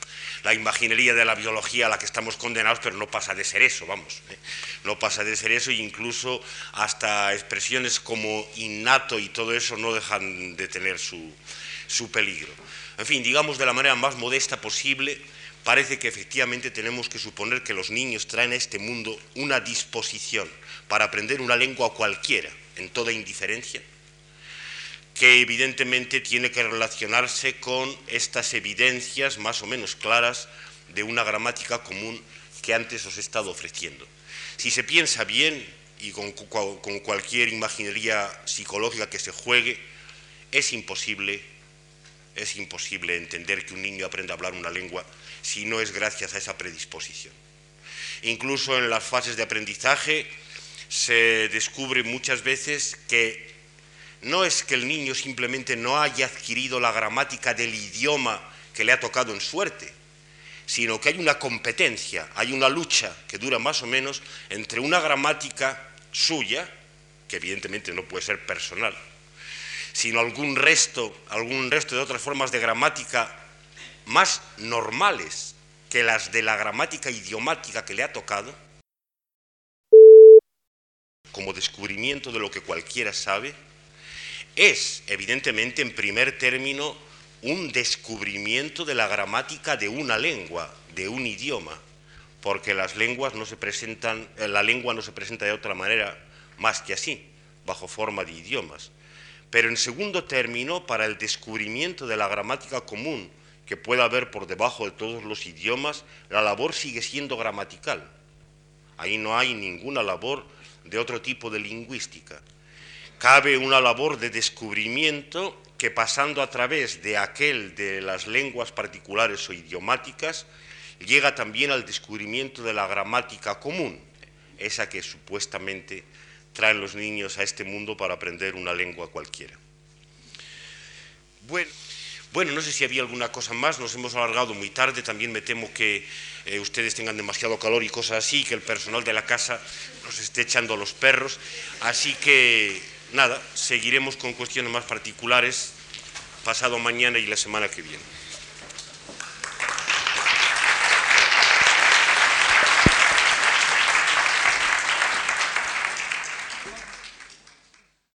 la imaginería de la biología a la que estamos condenados, pero no pasa de ser eso, vamos. ¿eh? No pasa de ser eso e incluso hasta expresiones como innato y todo eso no dejan de tener su, su peligro. En fin, digamos de la manera más modesta posible, parece que efectivamente tenemos que suponer que los niños traen a este mundo una disposición para aprender una lengua cualquiera, en toda indiferencia, que evidentemente tiene que relacionarse con estas evidencias más o menos claras de una gramática común que antes os he estado ofreciendo. Si se piensa bien y con, cualquier imaginería psicológica que se juegue, es imposible, es imposible entender que un niño aprenda a hablar una lengua si no es gracias a esa predisposición. Incluso en las fases de aprendizaje se descubre muchas veces que no es que el niño simplemente no haya adquirido la gramática del idioma que le ha tocado en suerte, sino que hay una competencia, hay una lucha que dura más o menos entre una gramática suya, que evidentemente no puede ser personal, sino algún resto, algún resto de otras formas de gramática más normales que las de la gramática idiomática que le ha tocado, como descubrimiento de lo que cualquiera sabe, es evidentemente en primer término un descubrimiento de la gramática de una lengua, de un idioma, porque las lenguas no se presentan, eh, la lengua no se presenta de otra manera más que así, bajo forma de idiomas. Pero en segundo término, para el descubrimiento de la gramática común que pueda haber por debajo de todos los idiomas, la labor sigue siendo gramatical. Ahí no hay ninguna labor de otro tipo de lingüística. Cabe una labor de descubrimiento que pasando a través de aquel de las lenguas particulares o idiomáticas, llega también al descubrimiento de la gramática común, esa que supuestamente traen los niños a este mundo para aprender una lengua cualquiera. Bueno, no sé si había alguna cosa más, nos hemos alargado muy tarde, también me temo que eh, ustedes tengan demasiado calor y cosas así, que el personal de la casa nos esté echando a los perros, así que nada, seguiremos con cuestiones más particulares pasado mañana y la semana que viene.